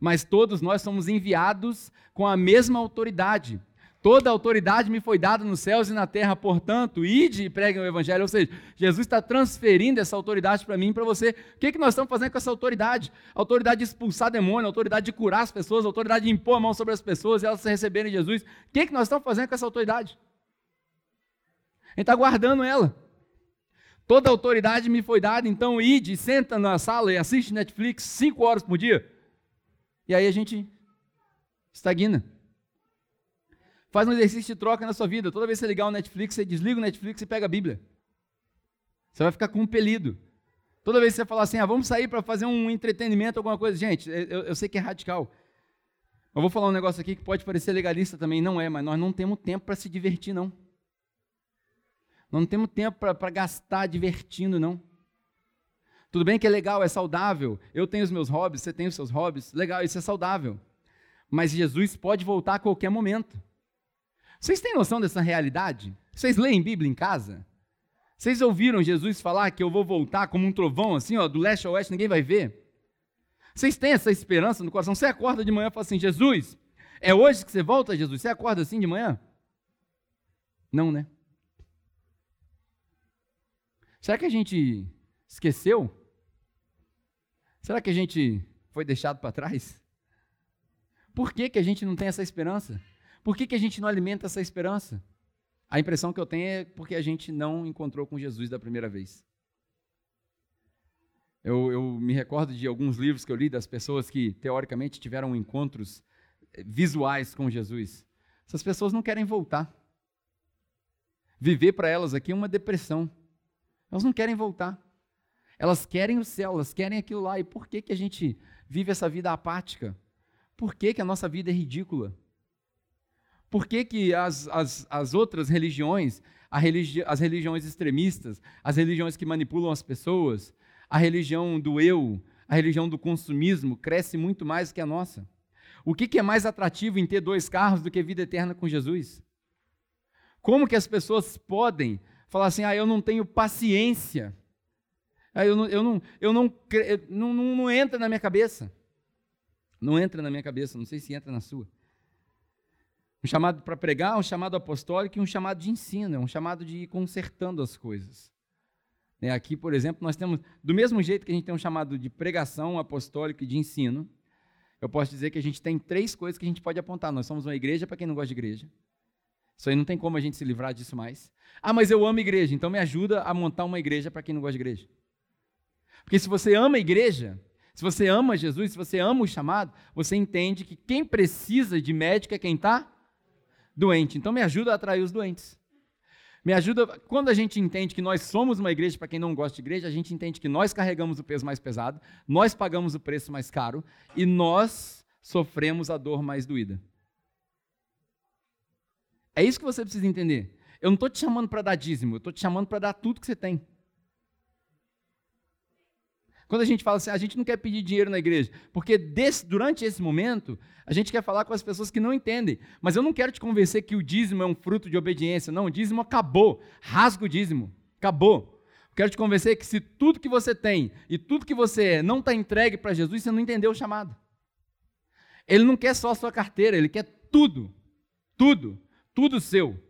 Mas todos nós somos enviados com a mesma autoridade. Toda autoridade me foi dada nos céus e na terra, portanto, ide e preguem o evangelho. Ou seja, Jesus está transferindo essa autoridade para mim e para você. O que, que nós estamos fazendo com essa autoridade? autoridade de expulsar demônio, autoridade de curar as pessoas, autoridade de impor a mão sobre as pessoas e elas receberem Jesus. O que, que nós estamos fazendo com essa autoridade? A gente está guardando ela. Toda autoridade me foi dada, então ide, senta na sala e assiste Netflix cinco horas por dia. E aí a gente estagna. Faz um exercício de troca na sua vida. Toda vez que você ligar o Netflix, você desliga o Netflix e pega a Bíblia. Você vai ficar compelido. Toda vez que você falar assim, ah, vamos sair para fazer um entretenimento, alguma coisa. Gente, eu, eu sei que é radical. Eu vou falar um negócio aqui que pode parecer legalista também, não é, mas nós não temos tempo para se divertir, não. Nós não temos tempo para gastar divertindo, não. Tudo bem que é legal, é saudável. Eu tenho os meus hobbies, você tem os seus hobbies. Legal, isso é saudável. Mas Jesus pode voltar a qualquer momento. Vocês têm noção dessa realidade? Vocês leem Bíblia em casa? Vocês ouviram Jesus falar que eu vou voltar como um trovão, assim, ó, do leste ao oeste, ninguém vai ver? Vocês têm essa esperança no coração? Você acorda de manhã e fala assim: Jesus, é hoje que você volta, Jesus? Você acorda assim de manhã? Não, né? Será que a gente esqueceu? Será que a gente foi deixado para trás? Por que, que a gente não tem essa esperança? Por que, que a gente não alimenta essa esperança? A impressão que eu tenho é porque a gente não encontrou com Jesus da primeira vez. Eu, eu, me recordo de alguns livros que eu li das pessoas que, teoricamente, tiveram encontros eh, visuais com Jesus. Essas pessoas não querem voltar. Viver para elas aqui é uma depressão. Elas não querem voltar. Elas querem o céu, elas querem aquilo lá. E por que, que a gente vive essa vida apática? Por que, que a nossa vida é ridícula? Por que, que as, as, as outras religiões, religi as religiões extremistas, as religiões que manipulam as pessoas, a religião do eu, a religião do consumismo, cresce muito mais que a nossa? O que, que é mais atrativo em ter dois carros do que vida eterna com Jesus? Como que as pessoas podem falar assim, ah, eu não tenho paciência, ah, eu, não, eu, não, eu não, não, não, não entra na minha cabeça. Não entra na minha cabeça, não sei se entra na sua. Um chamado para pregar, um chamado apostólico e um chamado de ensino, um chamado de ir consertando as coisas. Né, aqui, por exemplo, nós temos, do mesmo jeito que a gente tem um chamado de pregação apostólica e de ensino, eu posso dizer que a gente tem três coisas que a gente pode apontar. Nós somos uma igreja para quem não gosta de igreja. Isso aí não tem como a gente se livrar disso mais. Ah, mas eu amo igreja, então me ajuda a montar uma igreja para quem não gosta de igreja. Porque se você ama a igreja, se você ama Jesus, se você ama o chamado, você entende que quem precisa de médico é quem está doente. Então me ajuda a atrair os doentes. Me ajuda, quando a gente entende que nós somos uma igreja, para quem não gosta de igreja, a gente entende que nós carregamos o peso mais pesado, nós pagamos o preço mais caro e nós sofremos a dor mais doída. É isso que você precisa entender. Eu não estou te chamando para dar dízimo, eu estou te chamando para dar tudo que você tem. Quando a gente fala assim, a gente não quer pedir dinheiro na igreja, porque desse, durante esse momento, a gente quer falar com as pessoas que não entendem. Mas eu não quero te convencer que o dízimo é um fruto de obediência. Não, o dízimo acabou. Rasga o dízimo. Acabou. Quero te convencer que se tudo que você tem e tudo que você é não está entregue para Jesus, você não entendeu o chamado. Ele não quer só a sua carteira, ele quer tudo. Tudo. Tudo seu.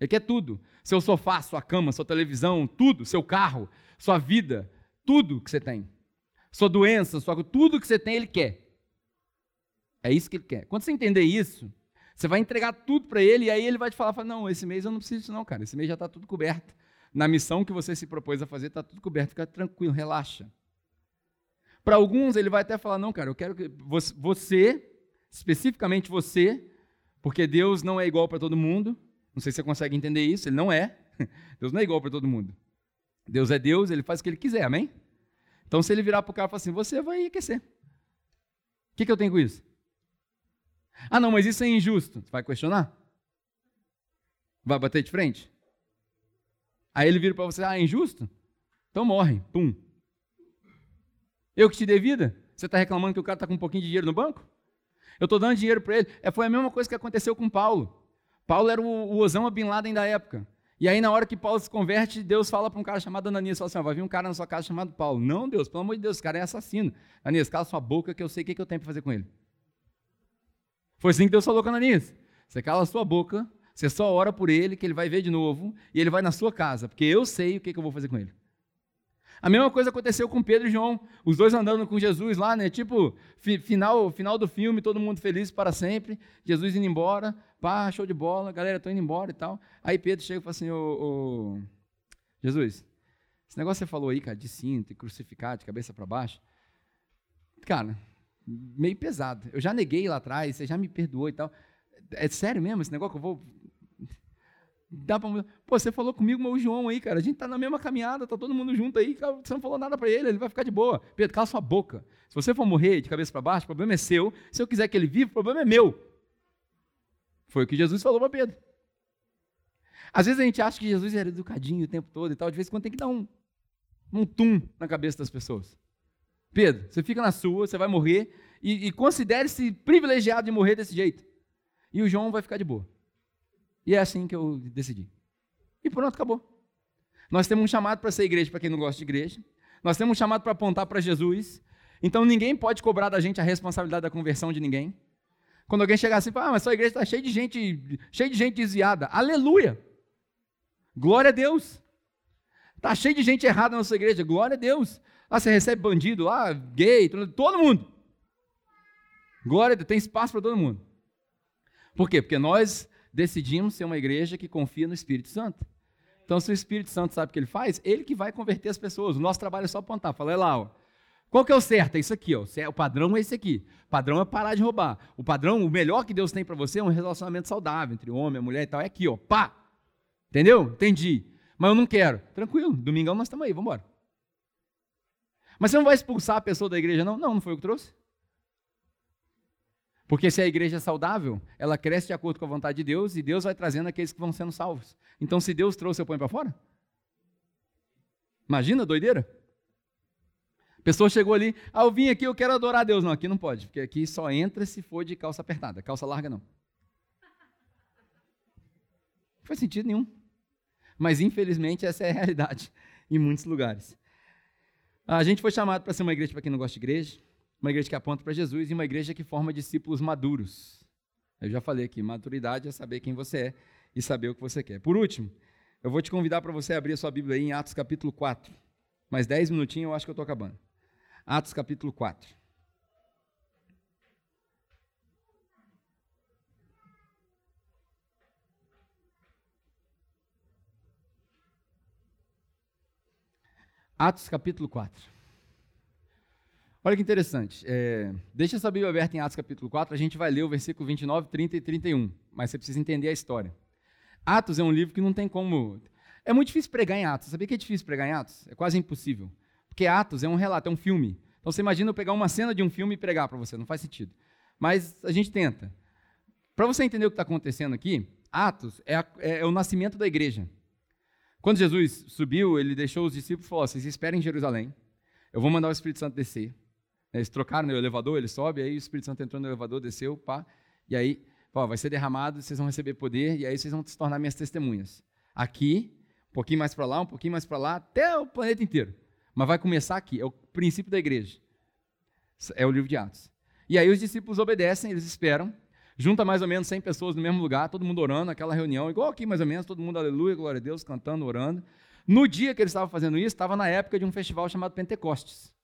Ele quer tudo. Seu sofá, sua cama, sua televisão, tudo. Seu carro, sua vida. Tudo que você tem sua doença, sua, tudo que você tem, ele quer. É isso que ele quer. Quando você entender isso, você vai entregar tudo para ele e aí ele vai te falar, fala, não, esse mês eu não preciso disso não, cara. Esse mês já está tudo coberto. Na missão que você se propôs a fazer, está tudo coberto. Fica tranquilo, relaxa. Para alguns, ele vai até falar, não, cara, eu quero que você, especificamente você, porque Deus não é igual para todo mundo. Não sei se você consegue entender isso, ele não é. Deus não é igual para todo mundo. Deus é Deus, ele faz o que ele quiser, amém? Então, se ele virar para o cara e falar assim, você vai enriquecer. O que, que eu tenho com isso? Ah, não, mas isso é injusto. Você vai questionar? Vai bater de frente? Aí ele vira para você, ah, é injusto? Então morre. Pum. Eu que te dei vida? Você está reclamando que o cara está com um pouquinho de dinheiro no banco? Eu estou dando dinheiro para ele. É, foi a mesma coisa que aconteceu com Paulo. Paulo era o, o Osama Bin Laden da época. E aí, na hora que Paulo se converte, Deus fala para um cara chamado Ananias, fala assim, vai vir um cara na sua casa chamado Paulo. Não, Deus, pelo amor de Deus, esse cara é assassino. Ananias, cala sua boca que eu sei o que, que eu tenho para fazer com ele. Foi assim que Deus falou com Ananias. Você cala sua boca, você só ora por ele, que ele vai ver de novo, e ele vai na sua casa, porque eu sei o que, que eu vou fazer com ele. A mesma coisa aconteceu com Pedro e João, os dois andando com Jesus lá, né? Tipo, final, final do filme, todo mundo feliz para sempre, Jesus indo embora, pá, show de bola, galera, tô indo embora e tal. Aí Pedro chega e fala assim: ô, ô, Jesus, esse negócio que você falou aí, cara, de cinto e crucificar de cabeça para baixo, cara, meio pesado. Eu já neguei lá atrás, você já me perdoou e tal. É sério mesmo esse negócio que eu vou Dá pra... Pô, você falou comigo, meu João aí, cara. A gente tá na mesma caminhada, tá todo mundo junto aí. Cara, você não falou nada para ele, ele vai ficar de boa. Pedro, cala sua boca. Se você for morrer de cabeça para baixo, o problema é seu. Se eu quiser que ele viva, o problema é meu. Foi o que Jesus falou para Pedro. Às vezes a gente acha que Jesus era educadinho o tempo todo e tal. De vez em quando tem que dar um, um tum na cabeça das pessoas. Pedro, você fica na sua, você vai morrer e, e considere-se privilegiado de morrer desse jeito. E o João vai ficar de boa. E é assim que eu decidi. E pronto, acabou. Nós temos um chamado para ser igreja para quem não gosta de igreja. Nós temos um chamado para apontar para Jesus. Então ninguém pode cobrar da gente a responsabilidade da conversão de ninguém. Quando alguém chegar assim ah, mas sua igreja está cheia de gente, cheia de gente desviada. Aleluia! Glória a Deus! Está cheio de gente errada na sua igreja. Glória a Deus! Lá você recebe bandido, lá, gay, todo mundo. Glória a Deus, tem espaço para todo mundo. Por quê? Porque nós decidimos ser uma igreja que confia no Espírito Santo. Então, se o Espírito Santo sabe o que ele faz, ele que vai converter as pessoas. O nosso trabalho é só apontar, falar, é lá, ó, Qual que é o certo? É isso aqui, ó. O padrão é esse aqui. O padrão é parar de roubar. O padrão, o melhor que Deus tem para você é um relacionamento saudável entre homem e mulher e tal. É aqui, ó. Pá! Entendeu? Entendi. Mas eu não quero. Tranquilo, domingão nós estamos aí, vamos embora. Mas você não vai expulsar a pessoa da igreja, não? Não, não foi eu que trouxe. Porque se a igreja é saudável, ela cresce de acordo com a vontade de Deus e Deus vai trazendo aqueles que vão sendo salvos. Então, se Deus trouxe, eu ponho para fora? Imagina doideira? A pessoa chegou ali, ah, eu vim aqui, eu quero adorar a Deus. Não, aqui não pode, porque aqui só entra se for de calça apertada, calça larga não. Não faz sentido nenhum. Mas, infelizmente, essa é a realidade em muitos lugares. A gente foi chamado para ser uma igreja para quem não gosta de igreja, uma igreja que aponta para Jesus e uma igreja que forma discípulos maduros. Eu já falei aqui, maturidade é saber quem você é e saber o que você quer. Por último, eu vou te convidar para você abrir a sua Bíblia aí em Atos capítulo 4. Mais 10 minutinhos, eu acho que eu estou acabando. Atos capítulo 4. Atos capítulo 4. Olha que interessante. É, deixa essa Bíblia aberta em Atos capítulo 4, a gente vai ler o versículo 29, 30 e 31. Mas você precisa entender a história. Atos é um livro que não tem como. É muito difícil pregar em Atos. Sabia que é difícil pregar em Atos? É quase impossível. Porque Atos é um relato, é um filme. Então você imagina eu pegar uma cena de um filme e pregar para você, não faz sentido. Mas a gente tenta. Para você entender o que está acontecendo aqui, Atos é, a, é, é, o nascimento da igreja. Quando Jesus subiu, ele deixou os discípulos e falou: vocês esperem em Jerusalém, eu vou mandar o Espírito Santo descer. Eles trocaram no elevador, ele sobe, aí o Espírito Santo entrou no elevador, desceu, pá, e aí, pô, vai ser derramado, vocês vão receber poder, e aí vocês vão se tornar minhas testemunhas. Aqui, um pouquinho mais para lá, um pouquinho mais para lá, até o planeta inteiro. Mas vai começar aqui, é o princípio da igreja. É o livro de Atos. E aí os discípulos obedecem, eles esperam, junta mais ou menos 100 pessoas no mesmo lugar, todo mundo orando, aquela reunião, igual aqui mais ou menos, todo mundo aleluia, glória a Deus, cantando, orando. No dia que eles estavam fazendo isso, estava na época de um festival chamado Pentecostes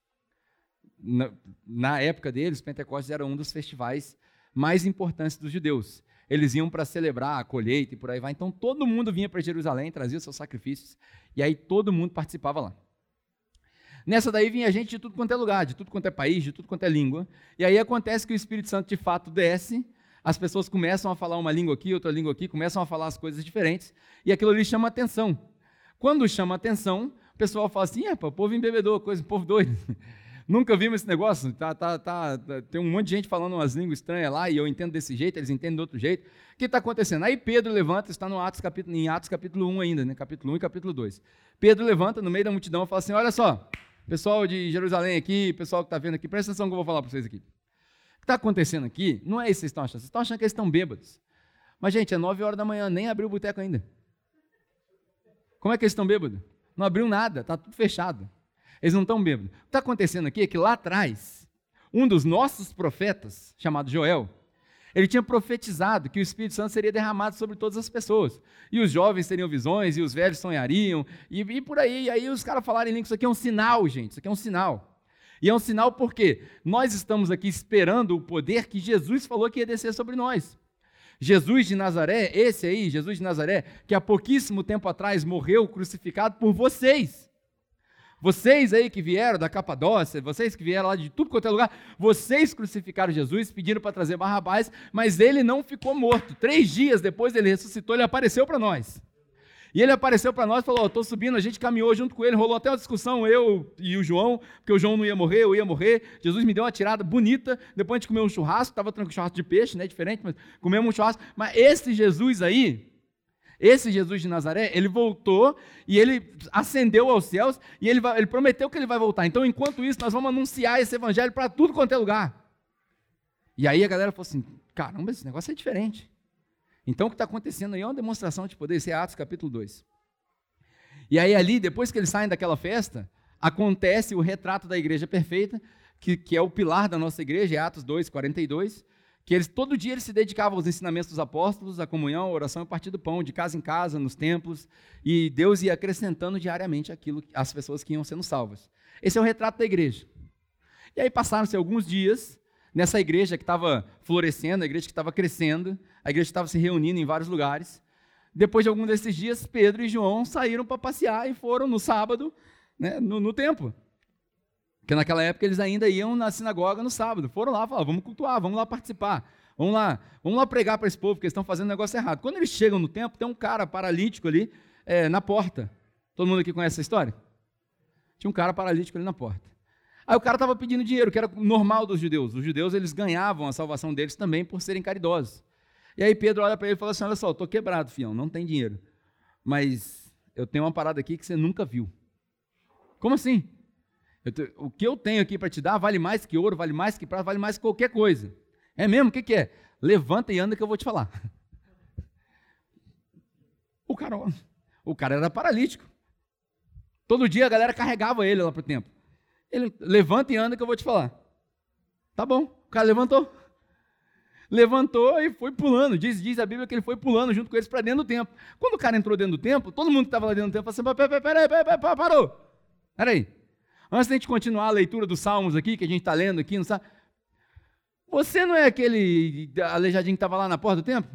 na, na época deles, Pentecostes era um dos festivais mais importantes dos judeus. Eles iam para celebrar a colheita e por aí vai. Então todo mundo vinha para Jerusalém, trazia seus sacrifícios, e aí todo mundo participava lá. Nessa daí vinha gente de tudo quanto é lugar, de tudo quanto é país, de tudo quanto é língua. E aí acontece que o Espírito Santo de fato desce, as pessoas começam a falar uma língua aqui, outra língua aqui, começam a falar as coisas diferentes, e aquilo ali chama atenção. Quando chama atenção, o pessoal fala assim: é, pô, povo embebedor, coisa, povo doido. Nunca vimos esse negócio. Tá, tá, tá, tá, tem um monte de gente falando umas línguas estranhas lá e eu entendo desse jeito, eles entendem de outro jeito. O que está acontecendo? Aí Pedro levanta, está no Atos capítulo, em Atos capítulo 1 ainda, né? capítulo 1 e capítulo 2. Pedro levanta no meio da multidão e fala assim: Olha só, pessoal de Jerusalém aqui, pessoal que está vendo aqui, presta atenção que eu vou falar para vocês aqui. O que está acontecendo aqui não é isso que vocês estão achando. Vocês estão achando que eles estão bêbados. Mas, gente, é 9 horas da manhã, nem abriu o boteco ainda. Como é que eles estão bêbados? Não abriu nada, está tudo fechado. Eles não estão bêbados. O que está acontecendo aqui é que lá atrás, um dos nossos profetas, chamado Joel, ele tinha profetizado que o Espírito Santo seria derramado sobre todas as pessoas. E os jovens teriam visões, e os velhos sonhariam, e, e por aí. E aí os caras falarem que isso aqui é um sinal, gente, isso aqui é um sinal. E é um sinal porque nós estamos aqui esperando o poder que Jesus falou que ia descer sobre nós. Jesus de Nazaré, esse aí, Jesus de Nazaré, que há pouquíssimo tempo atrás morreu crucificado por vocês. Vocês aí que vieram da Capadócia, vocês que vieram lá de tudo quanto é lugar, vocês crucificaram Jesus, pediram para trazer Barrabás, mas ele não ficou morto. Três dias depois ele ressuscitou, ele apareceu para nós. E ele apareceu para nós e falou: Estou subindo, a gente caminhou junto com ele, rolou até uma discussão, eu e o João, porque o João não ia morrer, eu ia morrer. Jesus me deu uma tirada bonita. Depois a gente comeu um churrasco, estava tranquilo, churrasco de peixe, né? Diferente, mas comemos um churrasco. Mas esse Jesus aí, esse Jesus de Nazaré, ele voltou e ele ascendeu aos céus e ele, vai, ele prometeu que ele vai voltar. Então, enquanto isso, nós vamos anunciar esse evangelho para tudo quanto é lugar. E aí a galera falou assim: caramba, esse negócio é diferente. Então, o que está acontecendo aí é uma demonstração de poder. Esse é Atos capítulo 2. E aí, ali, depois que eles saem daquela festa, acontece o retrato da igreja perfeita, que, que é o pilar da nossa igreja, é Atos 2, 42 que eles todo dia eles se dedicavam aos ensinamentos dos apóstolos, à comunhão, à oração e partir do pão, de casa em casa, nos templos, e Deus ia acrescentando diariamente aquilo às pessoas que iam sendo salvas. Esse é o retrato da igreja. E aí passaram-se alguns dias nessa igreja que estava florescendo, a igreja que estava crescendo, a igreja que estava se reunindo em vários lugares. Depois de algum desses dias, Pedro e João saíram para passear e foram no sábado, né, no, no templo. Porque naquela época eles ainda iam na sinagoga no sábado. Foram lá, falaram, vamos cultuar, vamos lá participar. Vamos lá, vamos lá pregar para esse povo, porque eles estão fazendo negócio errado. Quando eles chegam no templo, tem um cara paralítico ali é, na porta. Todo mundo aqui conhece essa história? Tinha um cara paralítico ali na porta. Aí o cara estava pedindo dinheiro, que era normal dos judeus. Os judeus eles ganhavam a salvação deles também por serem caridosos. E aí Pedro olha para ele e fala assim: Olha só, estou quebrado, fião, não tem dinheiro. Mas eu tenho uma parada aqui que você nunca viu. Como assim? O que eu tenho aqui para te dar vale mais que ouro, vale mais que prata, vale mais que qualquer coisa. É mesmo? O que, é? Levanta e anda que eu vou te falar. O cara, era paralítico. Todo dia a galera carregava ele lá para o templo. Ele levanta e anda que eu vou te falar. Tá bom. O cara levantou. Levantou e foi pulando. Diz, a Bíblia que ele foi pulando junto com eles para dentro do templo. Quando o cara entrou dentro do templo, todo mundo que estava lá dentro do templo falou assim: peraí, peraí, peraí, parou. Peraí. Antes da gente continuar a leitura dos salmos aqui, que a gente está lendo aqui, não sabe? Você não é aquele aleijadinho que estava lá na porta do templo?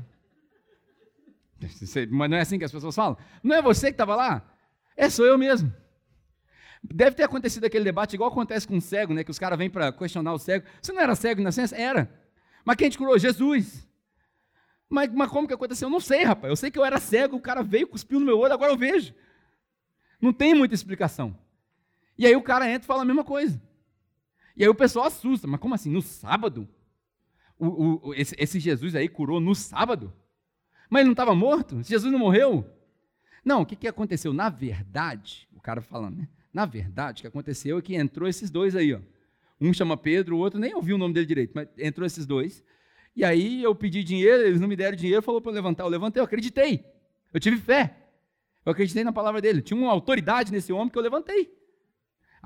Mas não é assim que as pessoas falam? Não é você que estava lá? É, sou eu mesmo. Deve ter acontecido aquele debate igual acontece com o cego, né? Que os caras vêm para questionar o cego. Você não era cego na ciência? Era. Mas quem te curou? Jesus. Mas, mas como que aconteceu? Eu não sei, rapaz. Eu sei que eu era cego, o cara veio, cuspiu no meu olho, agora eu vejo. Não tem muita explicação. E aí o cara entra e fala a mesma coisa. E aí o pessoal assusta. Mas como assim? No sábado? O, o, esse, esse Jesus aí curou no sábado? Mas ele não estava morto? Jesus não morreu? Não, o que, que aconteceu? Na verdade, o cara falando, né? Na verdade, o que aconteceu é que entrou esses dois aí, ó. Um chama Pedro, o outro nem ouviu o nome dele direito, mas entrou esses dois. E aí eu pedi dinheiro, eles não me deram dinheiro, falou para eu levantar. Eu levantei, eu acreditei. Eu tive fé. Eu acreditei na palavra dele. Tinha uma autoridade nesse homem que eu levantei.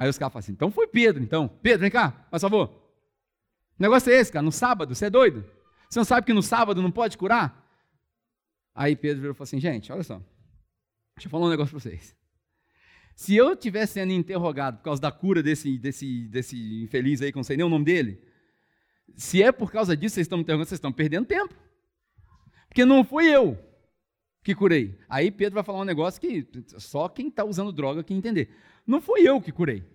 Aí os caras falam assim: então foi Pedro, então. Pedro, vem cá, por favor. O negócio é esse, cara, no sábado, você é doido? Você não sabe que no sábado não pode curar? Aí Pedro virou e falou assim: gente, olha só. Deixa eu falar um negócio para vocês. Se eu estivesse sendo interrogado por causa da cura desse, desse, desse infeliz aí, que não sei nem o nome dele, se é por causa disso vocês estão me interrogando, vocês estão perdendo tempo. Porque não fui eu que curei. Aí Pedro vai falar um negócio que só quem está usando droga que entender. Não fui eu que curei.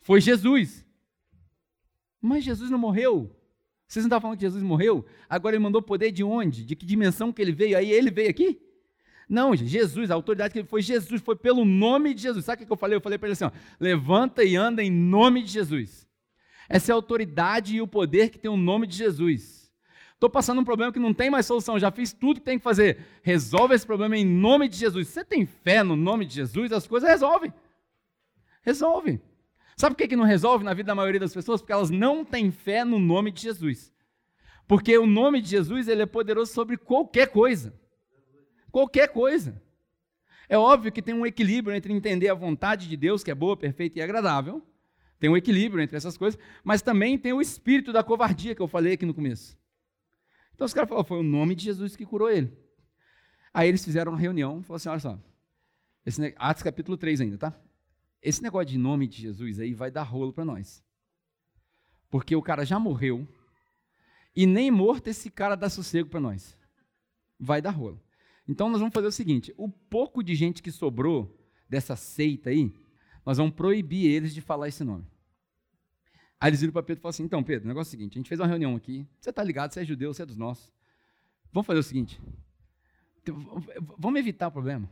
Foi Jesus. Mas Jesus não morreu. Vocês não estavam falando que Jesus morreu? Agora ele mandou poder de onde? De que dimensão que ele veio? Aí ele veio aqui? Não, Jesus, a autoridade que ele foi Jesus, foi pelo nome de Jesus. Sabe o que eu falei? Eu falei para ele assim: ó, levanta e anda em nome de Jesus. Essa é a autoridade e o poder que tem o nome de Jesus. Estou passando um problema que não tem mais solução, já fiz tudo que tem que fazer. Resolve esse problema em nome de Jesus. Você tem fé no nome de Jesus, as coisas resolvem. Resolve. Sabe por que, que não resolve na vida da maioria das pessoas? Porque elas não têm fé no nome de Jesus. Porque o nome de Jesus ele é poderoso sobre qualquer coisa. Qualquer coisa. É óbvio que tem um equilíbrio entre entender a vontade de Deus, que é boa, perfeita e agradável. Tem um equilíbrio entre essas coisas, mas também tem o espírito da covardia que eu falei aqui no começo. Então os caras falaram, foi o nome de Jesus que curou ele. Aí eles fizeram uma reunião, falaram assim, olha só, esse, Atos capítulo 3 ainda, tá? Esse negócio de nome de Jesus aí vai dar rolo para nós. Porque o cara já morreu e nem morto esse cara dá sossego para nós. Vai dar rolo. Então nós vamos fazer o seguinte: o pouco de gente que sobrou dessa seita aí, nós vamos proibir eles de falar esse nome. Aí eles viram para Pedro e falaram assim: então, Pedro, o negócio é o seguinte: a gente fez uma reunião aqui, você está ligado, você é judeu, você é dos nossos. Vamos fazer o seguinte: vamos evitar o problema.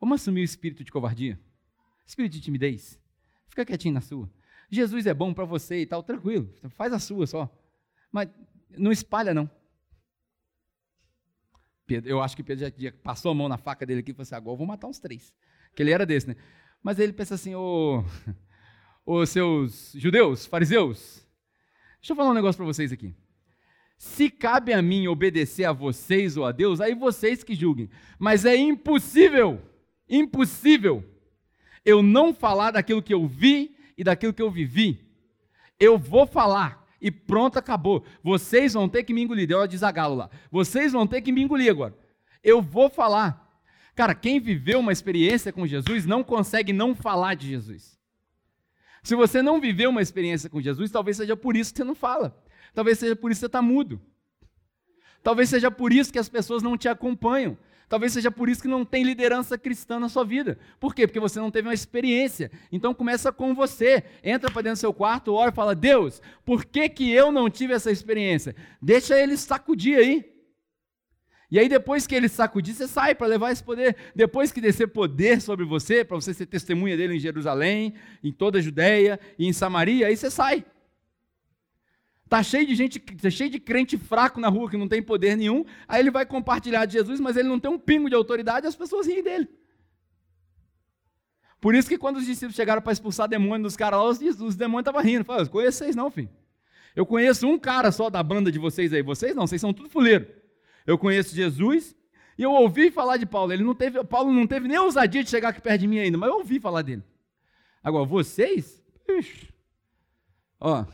Vamos assumir o espírito de covardia. Espírito de timidez. Fica quietinho na sua. Jesus é bom para você e tal, tranquilo. Faz a sua só. Mas não espalha, não. Pedro, eu acho que Pedro já, passou a mão na faca dele aqui e falou assim: agora eu vou matar uns três. Que ele era desse, né? Mas ele pensa assim: ô, ô seus judeus, fariseus, deixa eu falar um negócio para vocês aqui. Se cabe a mim obedecer a vocês ou a Deus, aí vocês que julguem. Mas é impossível, impossível eu não falar daquilo que eu vi e daquilo que eu vivi. Eu vou falar e pronto, acabou. Vocês vão ter que me engolir. Deu a desagalo lá. Vocês vão ter que me engolir agora. Eu vou falar. Cara, quem viveu uma experiência com Jesus não consegue não falar de Jesus. Se você não viveu uma experiência com Jesus, talvez seja por isso que você não fala. Talvez seja por isso que você está mudo. Talvez seja por isso que as pessoas não te acompanham. Talvez seja por isso que não tem liderança cristã na sua vida. Por quê? Porque você não teve uma experiência. Então começa com você. Entra para dentro do seu quarto, ora e fala: Deus, por que, que eu não tive essa experiência? Deixa ele sacudir aí. E aí, depois que ele sacudir, você sai para levar esse poder. Depois que descer poder sobre você, para você ser testemunha dele em Jerusalém, em toda a Judéia e em Samaria, aí você sai. Está cheio de gente, tá cheio de crente fraco na rua que não tem poder nenhum. Aí ele vai compartilhar de Jesus, mas ele não tem um pingo de autoridade, as pessoas riem dele. Por isso que quando os discípulos chegaram para expulsar demônio dos caras lá, os, os demônios estavam rindo. Falaram, conheço vocês não, filho. Eu conheço um cara só da banda de vocês aí. Vocês não, vocês são tudo fuleiro. Eu conheço Jesus e eu ouvi falar de Paulo. Ele não teve, Paulo não teve nem ousadia de chegar aqui perto de mim ainda, mas eu ouvi falar dele. Agora, vocês, ixi, ó,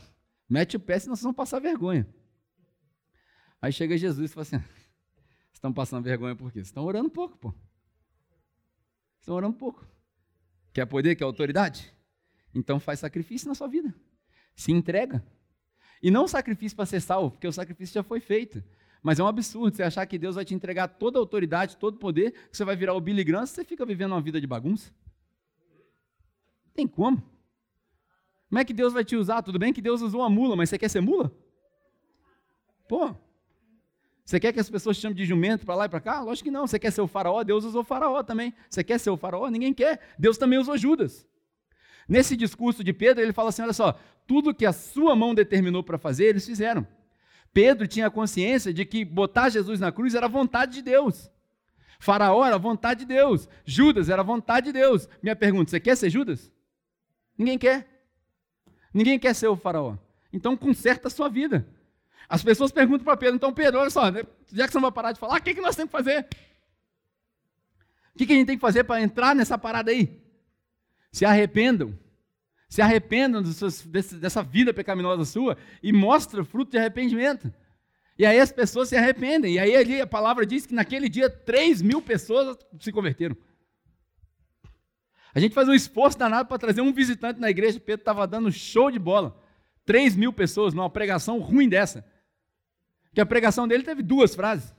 Mete o pé, senão vocês vão passar vergonha. Aí chega Jesus e fala assim: Vocês estão passando vergonha por quê? Vocês estão orando pouco, pô. Estão orando pouco. Quer poder, quer autoridade? Então faz sacrifício na sua vida. Se entrega. E não sacrifício para ser salvo, porque o sacrifício já foi feito. Mas é um absurdo você achar que Deus vai te entregar toda a autoridade, todo o poder, que você vai virar o Billy Graham, você fica vivendo uma vida de bagunça. Tem como. Como é que Deus vai te usar? Tudo bem que Deus usou uma mula, mas você quer ser mula? Pô, você quer que as pessoas te chamem de jumento para lá e para cá? Lógico que não. Você quer ser o faraó? Deus usou o faraó também. Você quer ser o faraó? Ninguém quer. Deus também usou Judas. Nesse discurso de Pedro, ele fala assim: olha só, tudo que a sua mão determinou para fazer, eles fizeram. Pedro tinha consciência de que botar Jesus na cruz era vontade de Deus. Faraó era vontade de Deus. Judas era vontade de Deus. Minha pergunta: você quer ser Judas? Ninguém quer. Ninguém quer ser o faraó. Então conserta a sua vida. As pessoas perguntam para Pedro, então Pedro, olha só, né, já que você não vai parar de falar, o que, que nós temos que fazer? O que, que a gente tem que fazer para entrar nessa parada aí? Se arrependam. Se arrependam dessa vida pecaminosa sua e mostra fruto de arrependimento. E aí as pessoas se arrependem. E aí ali a palavra diz que naquele dia 3 mil pessoas se converteram. A gente faz um esforço danado para trazer um visitante na igreja. Pedro estava dando show de bola. 3 mil pessoas numa pregação ruim dessa. Que a pregação dele teve duas frases.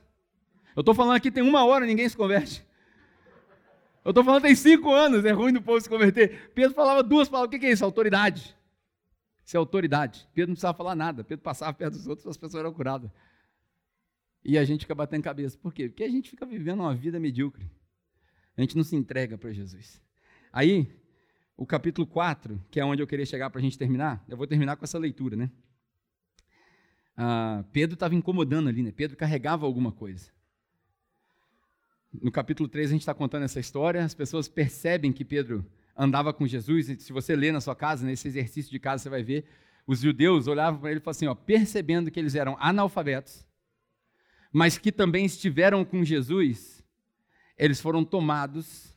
Eu estou falando aqui tem uma hora ninguém se converte. Eu estou falando tem cinco anos, é ruim do povo se converter. Pedro falava duas palavras. O que é isso? Autoridade. Isso é autoridade. Pedro não precisava falar nada. Pedro passava perto dos outros, as pessoas eram curadas. E a gente fica batendo cabeça. Por quê? Porque a gente fica vivendo uma vida medíocre. A gente não se entrega para Jesus. Aí, o capítulo 4, que é onde eu queria chegar para a gente terminar, eu vou terminar com essa leitura, né? Ah, Pedro estava incomodando ali, né? Pedro carregava alguma coisa. No capítulo 3 a gente está contando essa história, as pessoas percebem que Pedro andava com Jesus, e se você ler na sua casa, nesse exercício de casa, você vai ver, os judeus olhavam para ele e falavam assim, ó, percebendo que eles eram analfabetos, mas que também estiveram com Jesus, eles foram tomados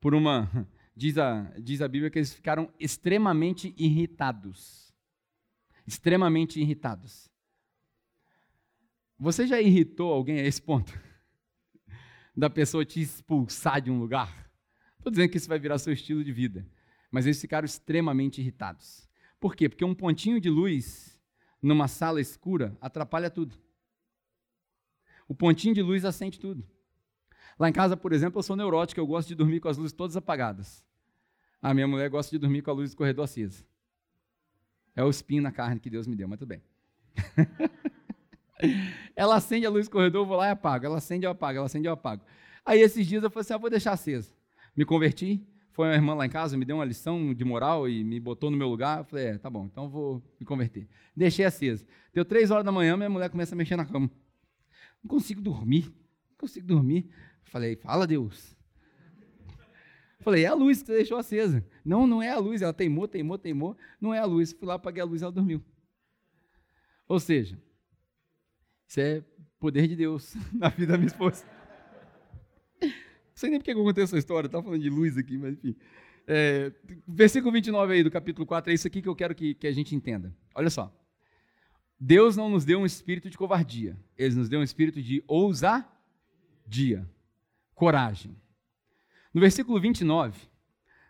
por uma diz a, diz a Bíblia que eles ficaram extremamente irritados. Extremamente irritados. Você já irritou alguém a esse ponto? Da pessoa te expulsar de um lugar? Estou dizendo que isso vai virar seu estilo de vida. Mas eles ficaram extremamente irritados. Por quê? Porque um pontinho de luz numa sala escura atrapalha tudo. O pontinho de luz acende tudo. Lá em casa, por exemplo, eu sou neurótico, eu gosto de dormir com as luzes todas apagadas. A minha mulher gosta de dormir com a luz do corredor acesa. É o espinho na carne que Deus me deu, mas tudo bem. ela acende a luz do corredor, eu vou lá e apago. Ela acende, eu apago. Ela acende, eu apago. Aí esses dias eu falei assim: ah, vou deixar acesa. Me converti, foi uma irmã lá em casa, me deu uma lição de moral e me botou no meu lugar. Eu falei: é, tá bom, então vou me converter. Deixei acesa. Deu três horas da manhã, minha mulher começa a mexer na cama. Não consigo dormir, não consigo dormir. Falei, fala Deus. Falei, é a luz que você deixou acesa. Não, não é a luz. Ela teimou, teimou, teimou. Não é a luz. Fui lá, apaguei a luz ela dormiu. Ou seja, isso é poder de Deus na vida da minha esposa. Não sei nem porque eu contei essa história, estava falando de luz aqui, mas enfim. É, versículo 29 aí do capítulo 4, é isso aqui que eu quero que, que a gente entenda. Olha só. Deus não nos deu um espírito de covardia, Ele nos deu um espírito de ousadia coragem. No versículo 29,